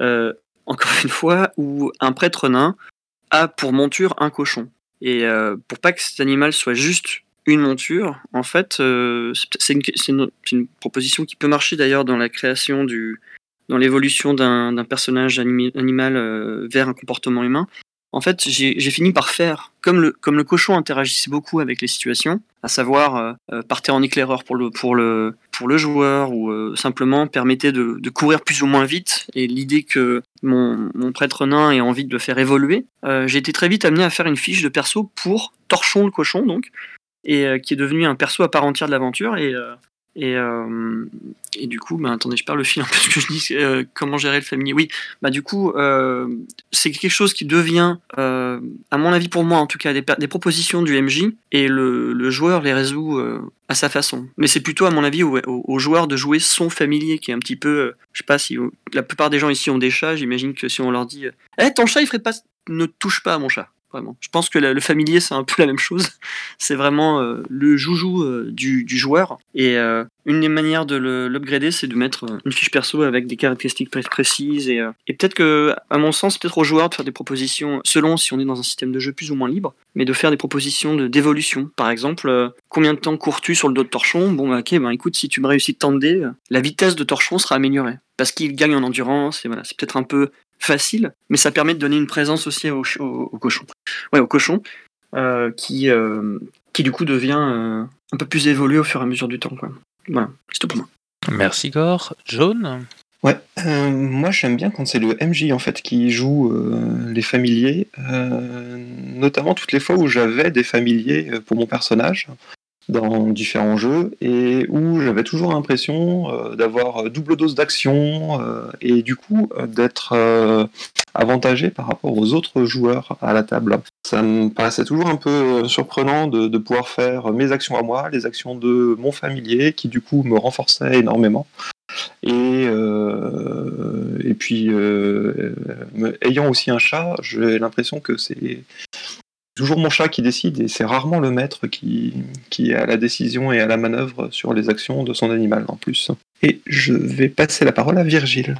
Speaker 3: Euh, encore une fois, où un prêtre nain a pour monture un cochon. Et euh, pour pas que cet animal soit juste une monture, en fait, euh, c'est une, proposition qui peut marcher d'ailleurs dans la création du, dans l'évolution d'un personnage animal vers un comportement humain. En fait, j'ai fini par faire, comme le, cochon interagissait beaucoup avec les situations, à savoir euh, euh, partait en éclaireur pour le, joueur ou euh, simplement permettait de, courir plus ou moins vite. Et l'idée que mon, prêtre nain ait envie de le faire évoluer, euh, j'ai été très vite amené à faire une fiche de perso pour Torchon le cochon, donc, et qui est devenu un perso à part entière de l'aventure. Et, et, euh, du coup, bah, attendez, je perds le fil un peu *laughs* que je dis. euh, comment gérer le familier Oui, bah du coup, euh, c'est quelque chose qui devient, euh, à mon avis pour moi en tout cas, des, propositions du MJ et le, le joueur les résout euh, à sa façon. Mais c'est plutôt à mon avis au, au- au joueur de jouer son familier qui est un petit peu, euh, je sais pas si la plupart des gens ici ont des chats, j'imagine que si on leur dit, eh ton chat il ferait pas, ne touche pas à mon chat. Je pense que le familier, c'est un peu la même chose. *laughs* C'est vraiment euh, le joujou euh, du, joueur. Et euh, une des manières de l'upgrader, c'est de mettre une fiche perso avec des caractéristiques pré- précises. Et, peut-être que, à mon sens, peut-être au joueur de faire des propositions, selon si on est dans un système de jeu plus ou moins libre, mais de faire des propositions de- d'évolution. Par exemple, combien de temps cours-tu sur le dos de torchon? Bon, bah, ok, bah, écoute, si tu me réussis tant de dés, euh, la vitesse de torchon sera améliorée. Parce qu'il gagne en endurance, et voilà, c'est peut-être un peu facile, mais ça permet de donner une présence aussi au, ch- au- au cochon. Ouais, au cochon, euh, qui, euh, qui du coup devient euh, un peu plus évolué au fur et à mesure du temps. Quoi. Voilà, c'est tout pour moi.
Speaker 1: Merci Gore. John?
Speaker 8: Ouais, euh, moi j'aime bien quand c'est le MJ en fait qui joue euh, les familiers, euh, notamment toutes les fois où j'avais des familiers pour mon personnage dans différents jeux et où j'avais toujours l'impression euh, d'avoir double dose d'action euh, et du coup euh, d'être euh, avantagé par rapport aux autres joueurs à la table. Ça me paraissait toujours un peu euh, surprenant de, pouvoir faire mes actions à moi, les actions de mon familier qui du coup me renforçaient énormément. Et, euh, et puis, euh, ayant aussi un chat, j'ai l'impression que c'est toujours mon chat qui décide et c'est rarement le maître qui, qui a la décision et a la manœuvre sur les actions de son animal en plus. Et je vais passer la parole à Virgile.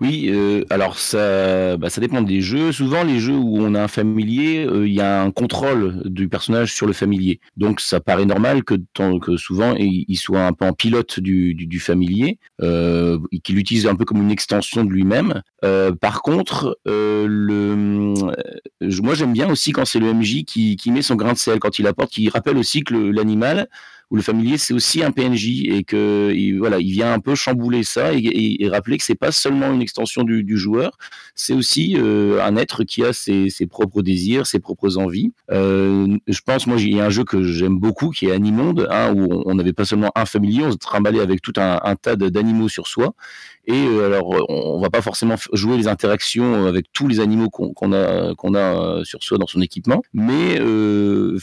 Speaker 5: Oui, euh, alors ça, bah, ça dépend des jeux. Souvent, les jeux où on a un familier, euh, il y a un contrôle du personnage sur le familier. Donc, ça paraît normal que, souvent, il, soit un peu en pilote du, familier, euh, qu'il l'utilise un peu comme une extension de lui-même. Par contre, moi, j'aime bien aussi quand c'est le MJ qui, qui met son grain de sel, quand il apporte, qui rappelle aussi que l'animal où le familier c'est aussi un PNJ et que il, voilà, il vient un peu chambouler ça et, rappeler que c'est pas seulement une extension du, joueur, c'est aussi euh, un être qui a ses, propres désirs, ses propres envies. Euh, je pense, moi, il y a un jeu que j'aime beaucoup qui est Animonde, hein, où on n'avait pas seulement un familier, on se trimballait avec tout un tas d'animaux sur soi. Et euh, alors, on va pas forcément jouer les interactions avec tous les animaux qu'on a, sur soi dans son équipement, mais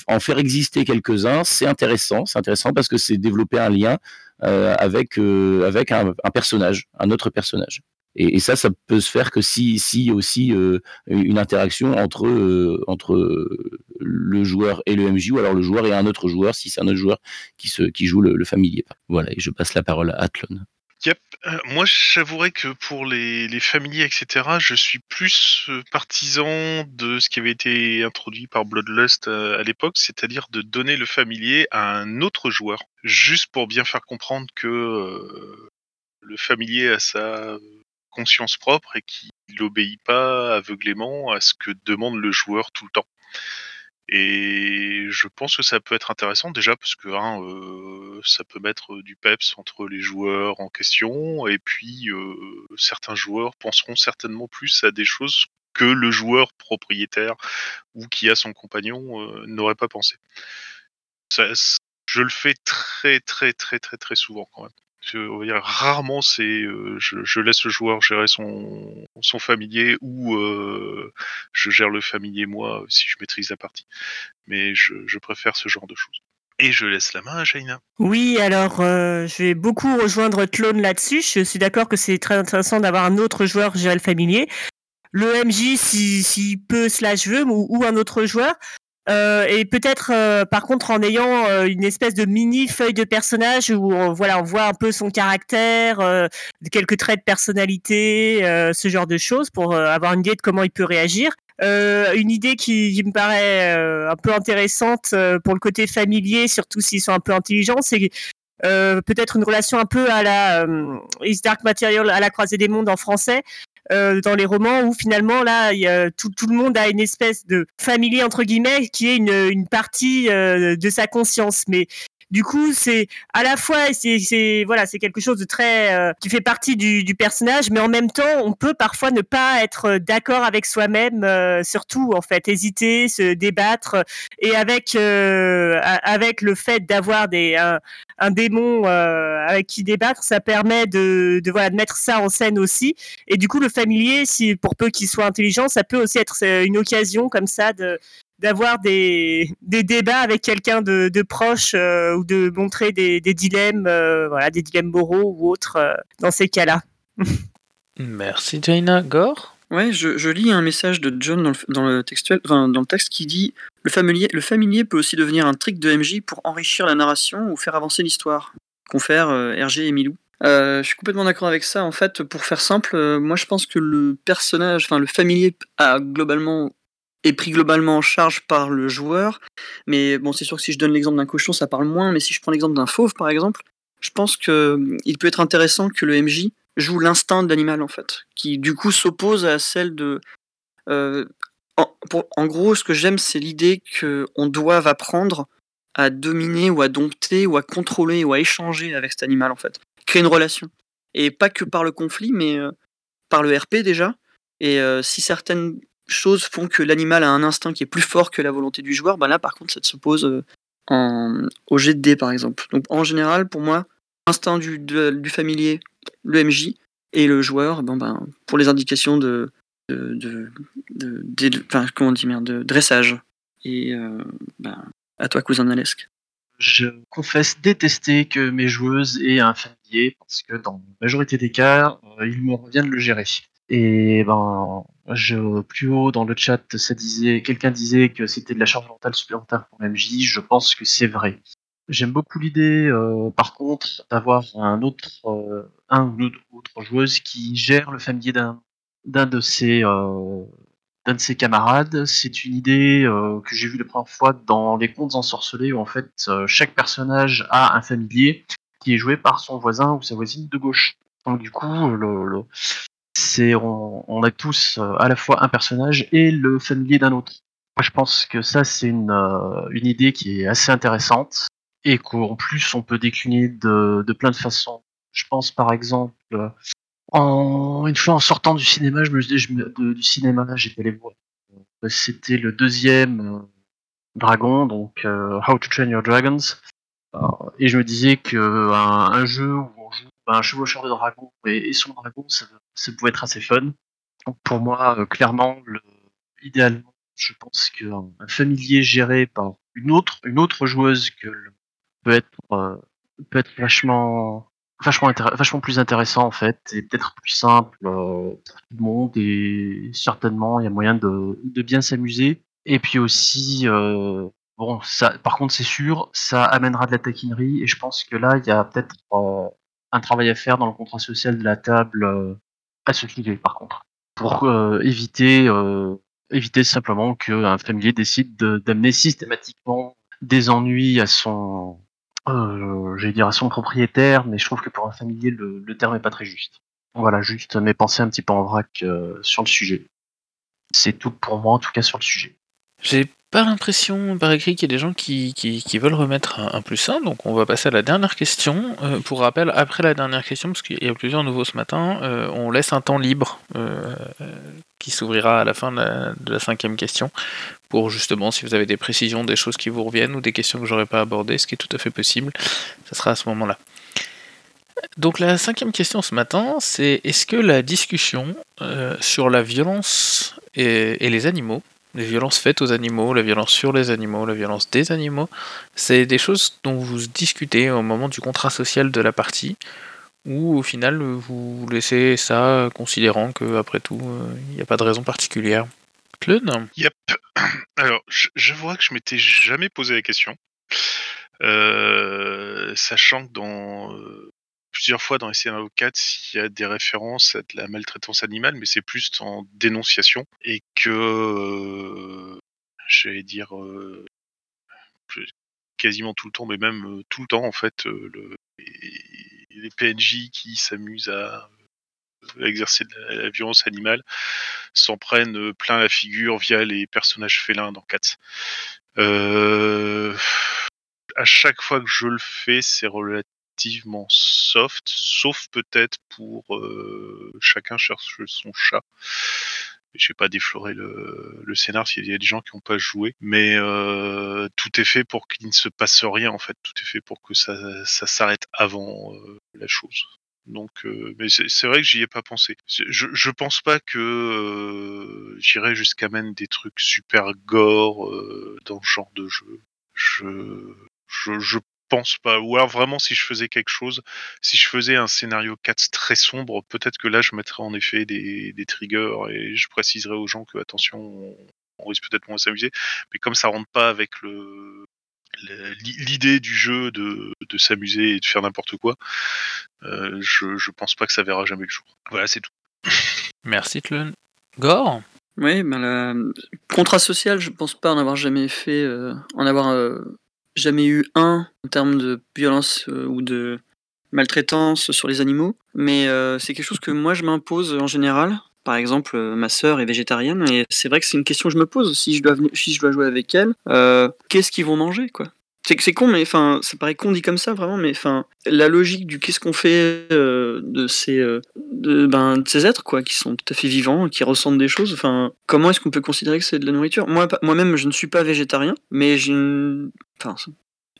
Speaker 5: en faire exister quelques-uns, c'est intéressant. C'est intéressant parce que c'est développer un lien avec, avec un, personnage, un autre personnage. Et, ça, ça peut se faire que si, si aussi euh, une interaction entre, euh, entre le joueur et le MJ, ou alors le joueur et un autre joueur, si c'est un autre joueur qui, se, qui joue le, le, familier. Voilà, et je passe la parole à Athlon.
Speaker 6: Yep. Euh, moi, j'avouerais que pour les, familiers, etc., je suis plus partisan de ce qui avait été introduit par Bloodlust à l'époque, c'est-à-dire de donner le familier à un autre joueur, juste pour bien faire comprendre que le familier a sa conscience propre et qui n'obéit pas aveuglément à ce que demande le joueur tout le temps. Et je pense que ça peut être intéressant déjà parce que hein, euh, ça peut mettre du peps entre les joueurs en question et puis certains joueurs penseront certainement plus à des choses que le joueur propriétaire ou qui a son compagnon n'aurait pas pensé. Je le fais très très très très très souvent quand même on va dire, rarement c'est euh, je, laisse le joueur gérer son, son familier ou euh, je gère le familier moi si je maîtrise la partie. Mais je, je préfère ce genre de choses. Et je laisse la main à Jaina.
Speaker 4: Oui, alors euh, je vais beaucoup rejoindre Clone là-dessus. Je suis d'accord que c'est très intéressant d'avoir un autre joueur gérer le familier. Le MJ, s'il si, peut, slash veut, ou, ou, un autre joueur. Euh, et peut-être, euh, par contre, en ayant euh, une espèce de mini feuille de personnage où on, voilà, on voit un peu son caractère, euh, quelques traits de personnalité, euh, ce genre de choses, pour avoir une idée de comment il peut réagir. une idée qui, qui me paraît un peu intéressante pour le côté familier, surtout s'ils sont un peu intelligents, c'est peut-être une relation un peu à la Is Dark Material, à la croisée des mondes en français, euh, dans les romans où finalement là tout, le monde a une espèce de familier entre guillemets qui est une, une partie euh, de sa conscience. Mais du coup, c'est à la fois c'est voilà, c'est quelque chose de très euh, qui fait partie du, personnage, mais en même temps, on peut parfois ne pas être d'accord avec soi-même, euh, surtout en fait, hésiter, se débattre, et avec euh, avec le fait d'avoir des un, démon euh, avec qui débattre, ça permet de, de voilà de mettre ça en scène aussi. Et du coup, le familier, si pour peu qu'il soit intelligent, ça peut aussi être une occasion comme ça de d'avoir des, des, débats avec quelqu'un de, de, proche euh, ou de montrer des, des dilemmes, euh, voilà, des dilemmes moraux ou autres euh, dans ces cas-là. *laughs*
Speaker 1: Merci Jaina. Gore?
Speaker 3: Ouais, je, je, lis un message de John dans le, dans le, textuel, enfin, dans le texte qui dit le familier, le familier peut aussi devenir un trick de MJ pour enrichir la narration ou faire avancer l'histoire. Confère RG et Milou. Euh, je suis complètement d'accord avec ça. En fait, pour faire simple, euh, moi je pense que le personnage, enfin le familier a globalement est pris globalement en charge par le joueur. Mais bon, c'est sûr que si je donne l'exemple d'un cochon, ça parle moins. Mais si je prends l'exemple d'un fauve, par exemple, je pense que il peut être intéressant que le MJ joue l'instinct de l'animal en fait, qui du coup s'oppose à celle de. Euh, en, gros, ce que j'aime, c'est l'idée qu'on doive apprendre à dominer ou à dompter ou à contrôler ou à échanger avec cet animal en fait, créer une relation. Et pas que par le conflit, mais euh, par le RP déjà. Et euh, si certaines choses font que l'animal a un instinct qui est plus fort que la volonté du joueur, bah là par contre ça s'oppose euh, en... au jet de dés par exemple. Donc en général pour moi, instinct du, du familier, le MJ, et le joueur, bon, ben, pour les indications de, de, de, comment on dit, merde, de dressage. Et euh, ben, à toi cousin Alesque.
Speaker 7: Je confesse détester que mes joueuses aient un familier parce que dans la majorité des cas, euh, il me revient de le gérer. Et ben, je, plus haut dans le chat, ça disait, quelqu'un disait que c'était de la charge mentale supplémentaire pour MJ. Je pense que c'est vrai. J'aime beaucoup l'idée, euh, par contre, d'avoir un autre, euh, un ou autre, joueuse qui gère le familier d'un de ses euh, d'un de ses camarades. C'est une idée que j'ai vue la première fois dans les contes ensorcelés où en fait chaque personnage a un familier qui est joué par son voisin ou sa voisine de gauche. Donc du coup, le c'est on, a tous euh, à la fois un personnage et le familier d'un autre. Je pense que ça c'est une, euh, une idée qui est assez intéressante et qu'en plus on peut décliner de, plein de façons. Je pense par exemple, en, une fois en sortant du cinéma, je me, du cinéma, j'étais allé voir. euh, C'était le deuxième euh, dragon, donc euh, How to Train Your Dragons. Euh, et je me disais que un, jeu où on joue un chevaucheur de dragon et, et son dragon, ça, ça pouvait être assez fun. Pour moi, euh, clairement, le, idéalement, je pense qu'un un familier géré par une autre, une autre joueuse que peut être euh, peut être vachement vachement vachement plus intéressant en fait et peut-être plus simple euh, pour tout le monde et certainement il y a moyen de, de bien s'amuser et puis aussi bon par contre c'est sûr ça amènera de la taquinerie et je pense que là il y a peut-être un travail à faire dans le contrat social de la table à ce sujet par contre pour euh, éviter euh, éviter simplement qu'un familier décide de- d'amener systématiquement des ennuis à son euh, j'allais dire à son propriétaire, mais je trouve que pour un familier, le, le terme est pas très juste. Voilà, juste mes pensées un petit peu en vrac euh, sur le sujet. C'est tout pour moi, en tout cas sur le sujet.
Speaker 1: Pas l'impression par écrit qu'il y ait des gens qui, veulent remettre un, plus 1, donc on va passer à la dernière question. Euh, pour rappel, après la dernière question, parce qu'il y a plusieurs nouveaux ce matin, euh, on laisse un temps libre euh, qui s'ouvrira à la fin de la, cinquième question, pour justement, si vous avez des précisions, des choses qui vous reviennent ou des questions que j'aurais pas abordées, ce qui est tout à fait possible, ça sera à ce moment-là. Donc la cinquième question ce matin, c'est est-ce que la discussion sur la violence et les animaux, les violences faites aux animaux, la violence sur les animaux, la violence des animaux, c'est des choses dont vous discutez au moment du contrat social de la partie, ou au final vous laissez ça considérant que après tout il n'y a pas de raison particulière. Claude?
Speaker 6: Yep. *coughs* Alors, je- j'avouerai que je m'étais jamais posé la question. Euh, sachant que dans euh, plusieurs fois dans les scénarios 4, il y a des références à de la maltraitance animale, mais c'est plus en dénonciation et que euh, j'allais dire euh, quasiment tout le temps, mais même euh, tout le temps en fait, le, les, PNJ qui s'amusent à exercer de la, violence animale s'en prennent plein la figure via les personnages félins dans 4. Euh, à chaque fois que je le fais, c'est relativement soft, sauf peut-être pour euh, chacun cherche son chat. Je vais pas déflorer le, le scénar s'il y a des gens qui n'ont pas joué, mais euh, tout est fait pour qu'il ne se passe rien en fait. Tout est fait pour que ça, ça s'arrête avant euh, la chose. Donc, mais c'est vrai que j'y ai pas pensé. Je, je pense pas que euh, j'irai jusqu'à même des trucs super gore dans ce genre de jeu. Je, je, je pense pas. Ou alors vraiment, si je faisais quelque chose, si je faisais un scénario 4 très sombre, peut-être que là, je mettrais en effet des, des triggers et je préciserais aux gens que attention, on, on risque peut-être moins de s'amuser. Mais comme ça rentre pas avec le l'idée du jeu de, de s'amuser et de faire n'importe quoi, euh, je, je pense pas que ça verra jamais le jour. Voilà, c'est tout.
Speaker 1: Merci Claude. Gore?
Speaker 3: Oui, ben le contrat social, je pense pas en avoir jamais fait, euh, en avoir euh, jamais eu un en termes de violence euh, ou de maltraitance sur les animaux, mais euh, c'est quelque chose que moi je m'impose en général. Par exemple, euh, ma sœur est végétarienne et c'est vrai que c'est une question que je me pose si je dois jouer avec elle. Qu'est-ce qu'ils vont manger, quoi? C'est con, mais enfin, ça paraît con dit comme ça, vraiment, mais enfin, la logique du qu'est-ce qu'on fait de ces, ben, de ces êtres, quoi, qui sont tout à fait vivants, qui ressentent des choses. Enfin, comment est-ce qu'on peut considérer que c'est de la nourriture? Moi, moi-même, je ne suis pas végétarien, mais j'ai une, enfin,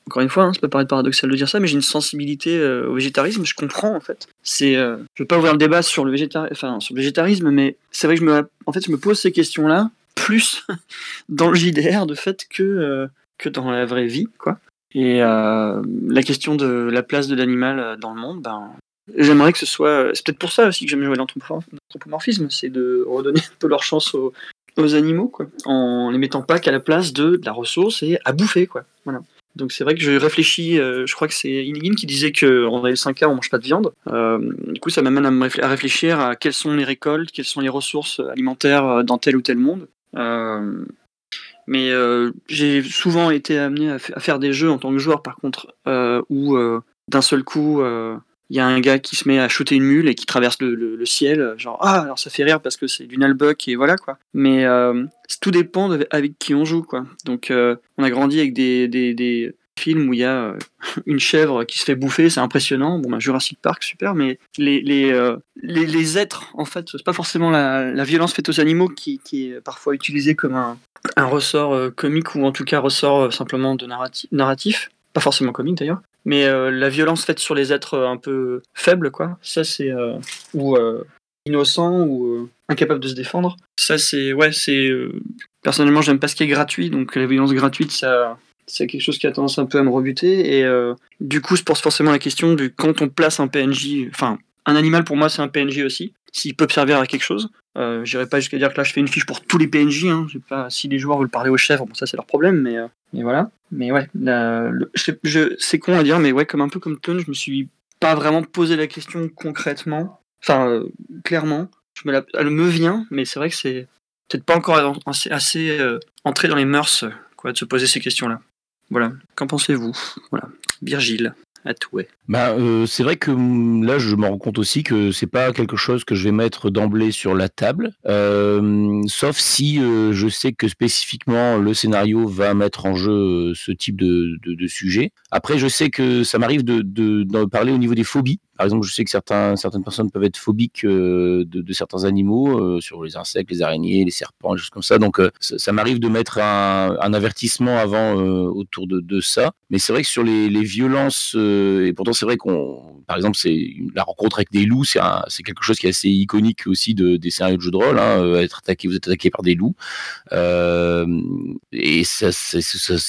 Speaker 3: encore une fois, hein, ça peut paraître paradoxal de dire ça, mais j'ai une sensibilité euh, au végétarisme. Je comprends en fait. C'est, euh, je veux pas ouvrir le débat sur le végétarisme, mais c'est vrai que je me, pose ces questions-là plus *laughs* dans le JDR de fait que euh, que dans la vraie vie. Et euh, la question de la place de l'animal dans le monde, ben, j'aimerais que ce soit. C'est peut-être pour ça aussi que j'aime jouer l'anthropo- l'anthropomorphisme, c'est de redonner un peu leur chance aux, aux animaux, quoi, en les mettant pas qu'à la place de, la ressource et à bouffer, quoi. Voilà. Donc c'est vrai que je réfléchis, euh, je crois que c'est Inigine qui disait qu'on avait le 5K, on mange pas de viande. Euh, du coup, ça m'amène à, me à réfléchir à quelles sont les récoltes, quelles sont les ressources alimentaires euh, dans tel ou tel monde. Mais j'ai souvent été amené à, fa- à faire des jeux en tant que joueur, par contre, où d'un seul coup, il y a un gars qui se met à shooter une mule et qui traverse le, ciel, genre ah alors ça fait rire parce que c'est du Nalbuck et voilà quoi. Mais euh, tout dépend avec qui on joue quoi. Donc euh, on a grandi avec des, des, des, film où il y a euh, *laughs* une chèvre qui se fait bouffer, c'est impressionnant. Bon, bah, Jurassic Park, super, mais les, les, les, les êtres, en fait, c'est pas forcément la, violence faite aux animaux qui, est parfois utilisée comme un, un ressort comique ou en tout cas ressort simplement de narrati- narratif. Pas forcément comique d'ailleurs. Mais euh, la violence faite sur les êtres euh, un peu faibles, quoi, ça c'est. euh, ou innocents ou incapables de se défendre. Ça c'est. Ouais, c'est. personnellement, j'aime pas ce qui est gratuit, donc la violence gratuite, ça. C'est quelque chose qui a tendance un peu à me rebuter. Et du coup, se pose forcément la question du quand on place un PNJ. Enfin, un animal pour moi, c'est un PNJ aussi. S'il peut servir à quelque chose. Euh, J'irai pas jusqu'à dire que là, je fais une fiche pour tous les PNJ. Hein. Pas, si les joueurs veulent parler aux chèvres, bon, ça c'est leur problème. Mais, mais voilà. Mais ouais, je, je- c'est con à dire, mais ouais, comme un peu comme Tone, je me suis pas vraiment posé la question concrètement. Enfin, euh, clairement. Je me la- elle me vient, mais c'est vrai que c'est peut-être pas encore assez, euh, entré dans les mœurs quoi, de se poser ces questions-là. Voilà. Qu'en pensez-vous? Voilà. Virgile, à.
Speaker 5: Bah, euh, c'est vrai que hum, là, je me rends compte aussi que c'est pas quelque chose que je vais mettre d'emblée sur la table, euh, sauf si euh, je sais que spécifiquement le scénario va mettre en jeu ce type de, sujet. Après, je sais que ça m'arrive de, de, parler au niveau des phobies. Par exemple, je sais que certaines personnes peuvent être phobiques euh, de, certains animaux, euh, sur les insectes, les araignées, les serpents, des choses comme ça. Donc, euh, ça, m'arrive de mettre un, avertissement avant autour de, ça. Mais c'est vrai que sur les, violences, et pourtant c'est vrai qu'on, par exemple, c'est la rencontre avec des loups, c'est quelque chose qui est assez iconique aussi de, des scénarios de jeux de rôle. Hein, être attaqué, vous êtes attaqué par des loups, et ça,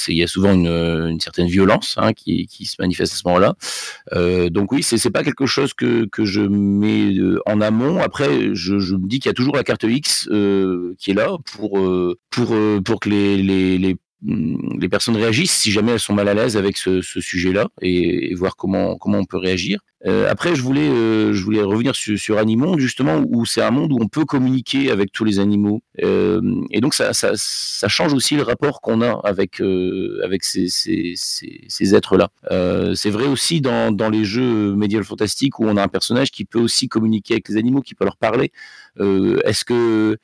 Speaker 5: il y a souvent une, certaine violence hein, qui, se manifeste à ce moment-là. Donc oui, c'est c'est pas quelque chose que, je mets euh, en amont. Après, je, me dis qu'il y a toujours la carte X euh, qui est là pour euh, pour pour que les les, les personnes réagissent si jamais elles sont mal à l'aise avec ce, sujet-là et, voir comment comment on peut réagir. Euh, après, je voulais euh, je voulais revenir sur, sur Animonde justement où c'est un monde où on peut communiquer avec tous les animaux Euh, et donc ça, ça change aussi le rapport qu'on a avec avec ces ces, ces, êtres-là. Euh, c'est vrai aussi dans, dans les jeux médiéval fantastiques où on a un personnage qui peut aussi communiquer avec les animaux, qui peut leur parler. Est-ce que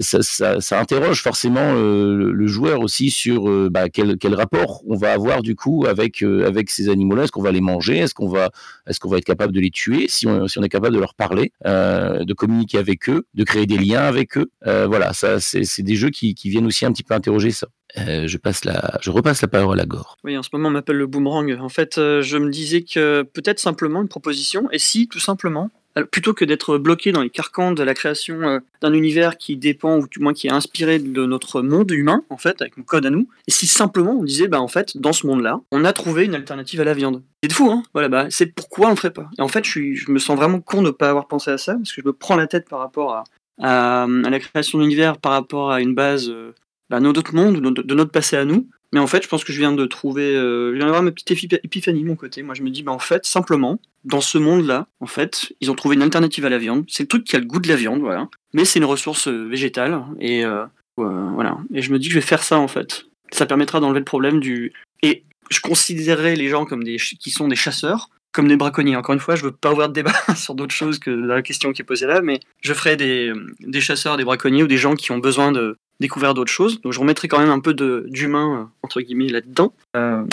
Speaker 5: ça, ça, ça interroge forcément euh, le, le joueur aussi sur euh, bah, quel, quel rapport on va avoir du coup avec euh, avec ces animaux-là. Est-ce qu'on va les manger? Est-ce qu'on va est-ce qu'on va être capable de les tuer? Si on, si on est capable de leur parler, euh, de communiquer avec eux, de créer des liens avec eux Euh, Voilà, ça c'est des jeux qui, qui viennent aussi un petit peu interroger ça. Euh, je passe la je repasse la parole à Gore.
Speaker 3: Oui, en ce moment, on m'appelle le boomerang. En fait, euh, je me disais que peut-être simplement une proposition, et si, tout simplement, plutôt que d'être bloqué dans les carcans de la création euh, d'un univers qui dépend, ou du moins qui est inspiré de notre monde humain, en fait, avec nos codes à nous, et si simplement on disait, bah en fait, dans ce monde-là, on a trouvé une alternative à la viande. C'est fou, hein? Voilà, bah c'est pourquoi on le ferait pas. Et en fait, je, me sens vraiment con de ne pas avoir pensé à ça, parce que je me prends la tête par rapport à, la création d'univers, par rapport à une base euh, bah, de notre monde, de, de notre passé à nous. Mais en fait, je pense que je viens de trouver, euh, je viens d'avoir ma petite épi- épiphanie de mon côté. Moi, je me dis, bah en fait, simplement, dans ce monde-là, en fait, ils ont trouvé une alternative à la viande. C'est le truc qui a le goût de la viande, voilà. Mais c'est une ressource euh, végétale, et euh, voilà. Et je me dis que je vais faire ça, en fait. Ça permettra d'enlever le problème du. Et je considérerais les gens comme des qui sont des chasseurs, comme des braconniers. Encore une fois, je veux pas ouvrir de débat *laughs* sur d'autres choses que la question qui est posée là, mais je ferai des, des chasseurs, des braconniers ou des gens qui ont besoin de découvrir d'autres choses. Donc je remettrai quand même un peu d'humain, euh, entre guillemets, là-dedans, euh,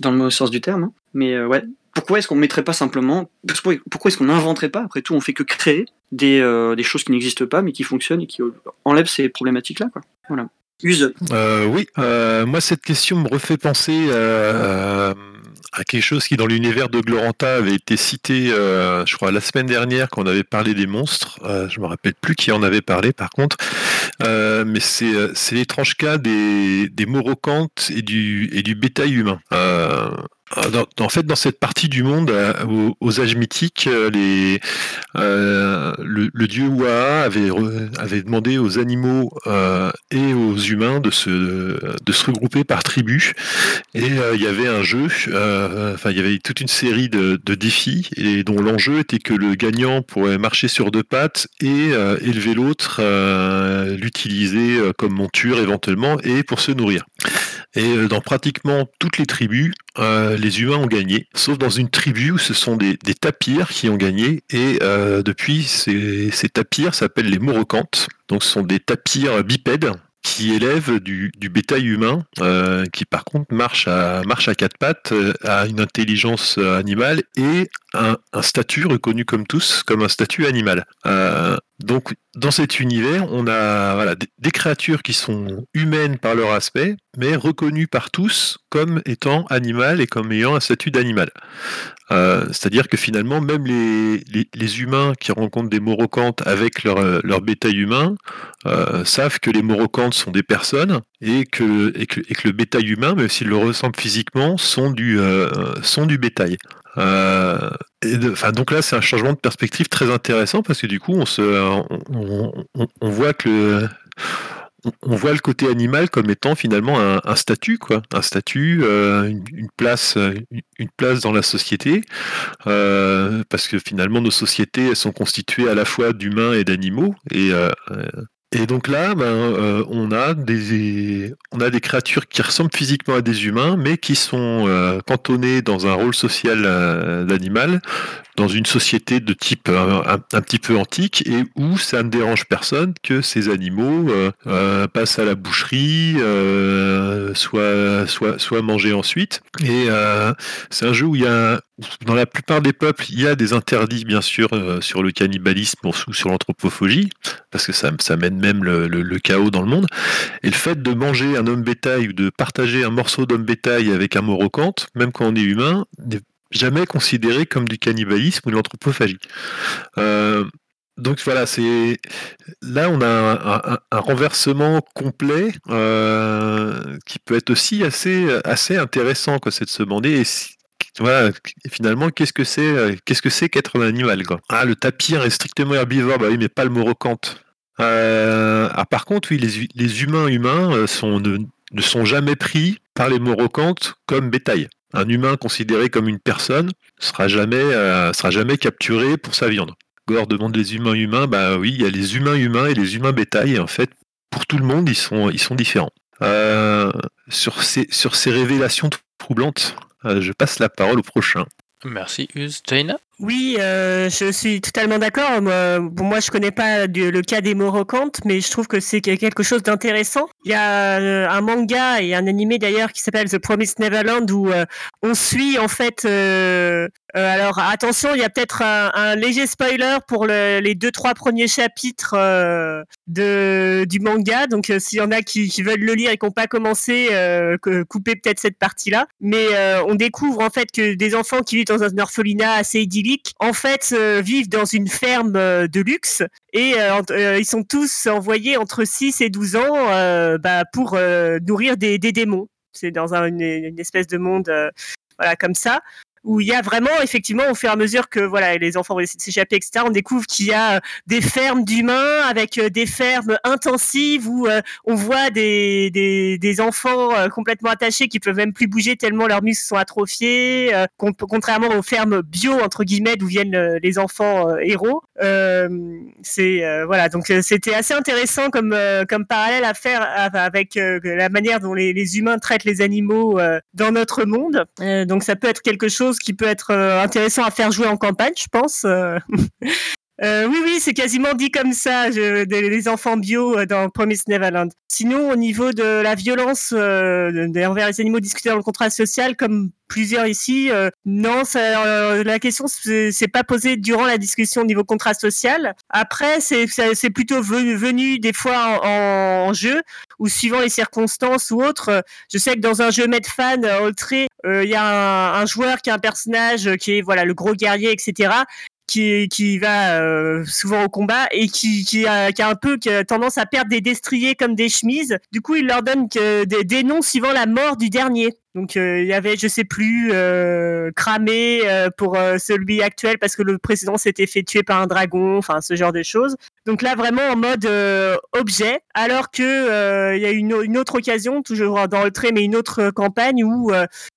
Speaker 3: dans le sens du terme. hein. Mais euh, ouais, pourquoi est-ce qu'on mettrait pas simplement, pourquoi est-ce qu'on n'inventerait pas, après tout, on fait que créer des, des choses qui n'existent pas, mais qui fonctionnent et qui enlèvent ces problématiques-là, quoi. Voilà. Use.
Speaker 9: Oui, moi cette question me refait penser euh, quelque chose qui dans l'univers de Gloranta avait été cité, euh, je crois, la semaine dernière quand on avait parlé des monstres. Euh, je me rappelle plus qui en avait parlé par contre, Euh, mais c'est euh, c'est l'étrange cas des, des morocantes et du, et du bétail humain. Euh, en fait, dans cette partie du monde, euh, aux, âges mythiques, euh, les, le, dieu Waa avait, avait demandé aux animaux et aux humains de se, de se regrouper par tribus. Et il y avait un jeu, enfin il y avait toute une série de, de défis et dont l'enjeu était que le gagnant pourrait marcher sur deux pattes et élever l'autre, l'utiliser comme monture éventuellement et pour se nourrir. Et euh, dans pratiquement toutes les tribus, euh, les humains ont gagné, sauf dans une tribu où ce sont des, tapirs qui ont gagné. Et euh, depuis, ces, tapirs s'appellent les morocantes. Donc ce sont des tapirs bipèdes qui élève du, bétail humain, qui par contre marche à, quatre pattes, a une intelligence animale et un, statut reconnu comme tous comme un statut animal. Donc dans cet univers, on a des, créatures qui sont humaines par leur aspect, mais reconnues par tous comme étant animales et comme ayant un statut d'animal. Euh, C'est-à-dire que finalement, même les, humains qui rencontrent des morocantes avec leur, euh, bétail humain euh, savent que les morocantes sont des personnes et que, le bétail humain, même s'ils le ressemblent physiquement, sont du, euh, bétail. Euh, donc là, c'est un changement de perspective très intéressant parce que du coup, on, voit que le, on- voit le côté animal comme étant finalement un, statut, quoi, un statut, euh, une, place, une- place dans la société, euh, parce que finalement nos sociétés sont constituées à la fois d'humains et d'animaux, et donc là, ben, euh, on a des on a des créatures qui ressemblent physiquement à des humains, mais qui sont euh, cantonnées dans un rôle social euh, d'animal, dans une société de type un, un petit peu antique, et où ça ne dérange personne que ces animaux passent à la boucherie, soient, soient, soient mangés ensuite. Et c'est un jeu où il y a dans la plupart des peuples, il y a des interdits, bien sûr, euh, sur le cannibalisme ou sur l'anthropophagie, parce que ça, ça mène même le, chaos dans le monde. Et le fait de manger un homme bétail ou de partager un morceau d'homme bétail avec un morocante, même quand on est humain, n'est jamais considéré comme du cannibalisme ou de l'anthropophagie. Euh, donc voilà, c'est là on a un, renversement complet euh, qui peut être aussi assez assez intéressant, quoi. C'est de se demander voilà, finalement qu'est-ce que c'est euh, qu'est-ce que c'est qu'être un animal, quoi? Ah, le tapir est strictement herbivore, bah oui, mais pas le morocante. Euh, ah, par contre, oui, les, hu- les humains humains euh, ne, sont jamais pris par les morocantes comme bétail. Un humain considéré comme une personne sera jamais, sera jamais capturé pour sa viande. Gore demande les humains humains, bah oui, il y a les humains humains et les humains bétail, et en fait, pour tout le monde, ils sont, différents. Sur, ces, révélations troublantes, je passe la parole au prochain.
Speaker 1: Merci, Uz. Jaina
Speaker 4: Oui, euh, je suis totalement d'accord. Moi, bon, moi, je connais pas du- le cas des Morocantes, mais je trouve que c'est que- quelque chose d'intéressant. Il y a euh, un manga et un animé d'ailleurs qui s'appelle The Promised Neverland où euh, on suit en fait. Euh, alors attention, il y a peut-être un, léger spoiler pour le- les deux trois premiers chapitres euh, du manga. Donc euh, s'il y en a qui, qui veulent le lire et qui n'ont pas commencé, coupez peut-être cette partie-là. Mais on découvre en fait que des enfants qui vivent dans un orphelinat assez idyllique, en fait, vivent dans une ferme de luxe et ils sont tous envoyés entre 6 et 12 ans bah, pour nourrir des, démons. C'est dans un- une, une espèce de monde voilà, comme ça où il y a vraiment effectivement au fur et à mesure que voilà les enfants vont essayer de s'échapper etc on découvre qu'il y a euh, des fermes d'humains avec euh, des fermes intensives où euh, on voit des, des, des enfants complètement attachés qui peuvent même plus bouger tellement leurs muscles sont atrophiés con- contrairement aux fermes bio entre guillemets d'où viennent les enfants héros Euh, c'est euh, voilà. Donc euh, c'était assez intéressant comme euh, comme parallèle à faire av- avec euh, la manière dont les, les humains traitent les animaux dans notre monde. Donc ça peut être quelque chose qui peut être intéressant à faire jouer en campagne je pense *laughs* euh. Oui, oui, c'est quasiment dit comme ça, je, des, des enfants bio euh, dans Promised Neverland. Sinon, au niveau de la violence euh, envers les animaux discutés dans le contrat social, comme plusieurs ici, euh, non, ça, euh, la question c'est pas posée durant la discussion au niveau contrat social. Après, c'est plutôt venu, des fois en, en jeu ou suivant les circonstances ou autres. Je sais que dans un jeu Medfan, Oltré, euh, il y a un, un joueur qui a un personnage qui est voilà le gros guerrier, etc qui, qui va euh, souvent au combat et qui, qui, a, qui a un peu tendance à perdre des destriers comme des chemises. Du coup, il leur donne que des, des noms suivant la mort du dernier. Donc euh, il y avait, je sais plus, euh, cramé euh, pour celui actuel parce que le précédent s'était fait tuer par un dragon, enfin ce genre de choses. Donc là vraiment en mode objet, alors que il y a une, une autre occasion, toujours dans le trait, mais une autre campagne où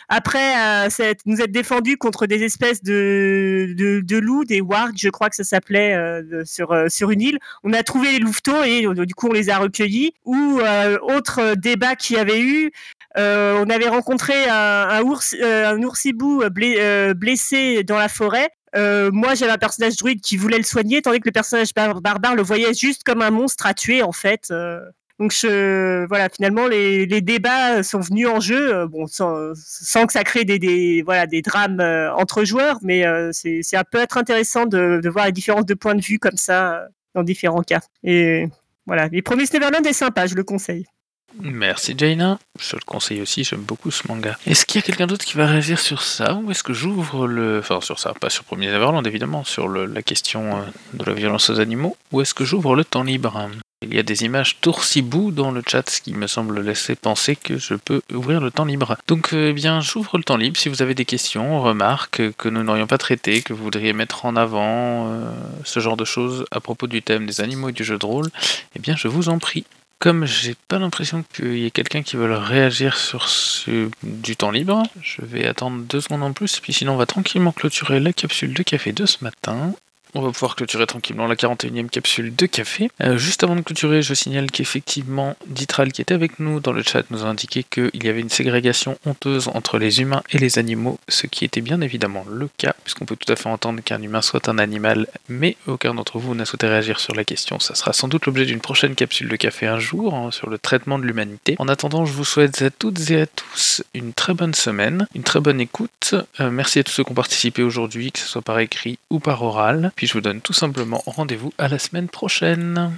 Speaker 4: après nous être défendus contre des espèces de, de, de loups, des wargs, je crois que ça s'appelait euh, sur, euh, sur une île. On a trouvé les louveteaux et du coup on les a recueillis. Ou autre débat qu'il y avait eu, euh, on avait rencontré un, ours, euh, un oursibou euh, blessé dans la forêt. Moi, j'avais un personnage druide qui voulait le soigner, tandis que le personnage bar- barbare le voyait juste comme un monstre à tuer, en fait. Donc voilà, finalement les, débats sont venus en jeu, bon, sans, que ça crée des, voilà des drames entre joueurs, mais c'est c'est un peu être intéressant de, voir les différences de points de vue comme ça dans différents cas. Et voilà, les Promised Neverland est sympa, je le conseille.
Speaker 1: Merci Jaina, je le conseille aussi, j'aime beaucoup ce manga. Est-ce qu'il y a quelqu'un d'autre qui va réagir sur ça ou est-ce que j'ouvre le... Enfin sur ça, pas sur Premier Neverland évidemment, sur le- la question euh, de la violence aux animaux, ou est-ce que j'ouvre le temps libre? Il y a des images toursibou dans le chat, ce qui me semble laisser penser que je peux ouvrir le temps libre. Donc euh, eh bien j'ouvre le temps libre si vous avez des questions, remarques que nous n'aurions pas traitées, que vous voudriez mettre en avant, euh, ce genre de choses à propos du thème des animaux et du jeu de rôle, eh bien je vous en prie. Comme j'ai pas l'impression qu'il y ait quelqu'un qui veut réagir sur du temps libre, je vais attendre deux secondes en plus, puis sinon on va tranquillement clôturer la capsule de café de ce matin. On va pouvoir clôturer tranquillement la 41e capsule de café. Euh, juste avant de clôturer, je signale qu'effectivement, Ditral qui était avec nous dans le chat nous a indiqué qu'il y avait une ségrégation honteuse entre les humains et les animaux, ce qui était bien évidemment le cas, puisqu'on peut tout à fait entendre qu'un humain soit un animal, mais aucun d'entre vous n'a souhaité réagir sur la question. Ça sera sans doute l'objet d'une prochaine capsule de café un jour hein, sur le traitement de l'humanité. En attendant, je vous souhaite à toutes et à tous une très bonne semaine, une très bonne écoute. Euh, merci à tous ceux qui ont participé aujourd'hui, que ce soit par écrit ou par oral. Puis je vous donne tout simplement rendez-vous à la semaine prochaine.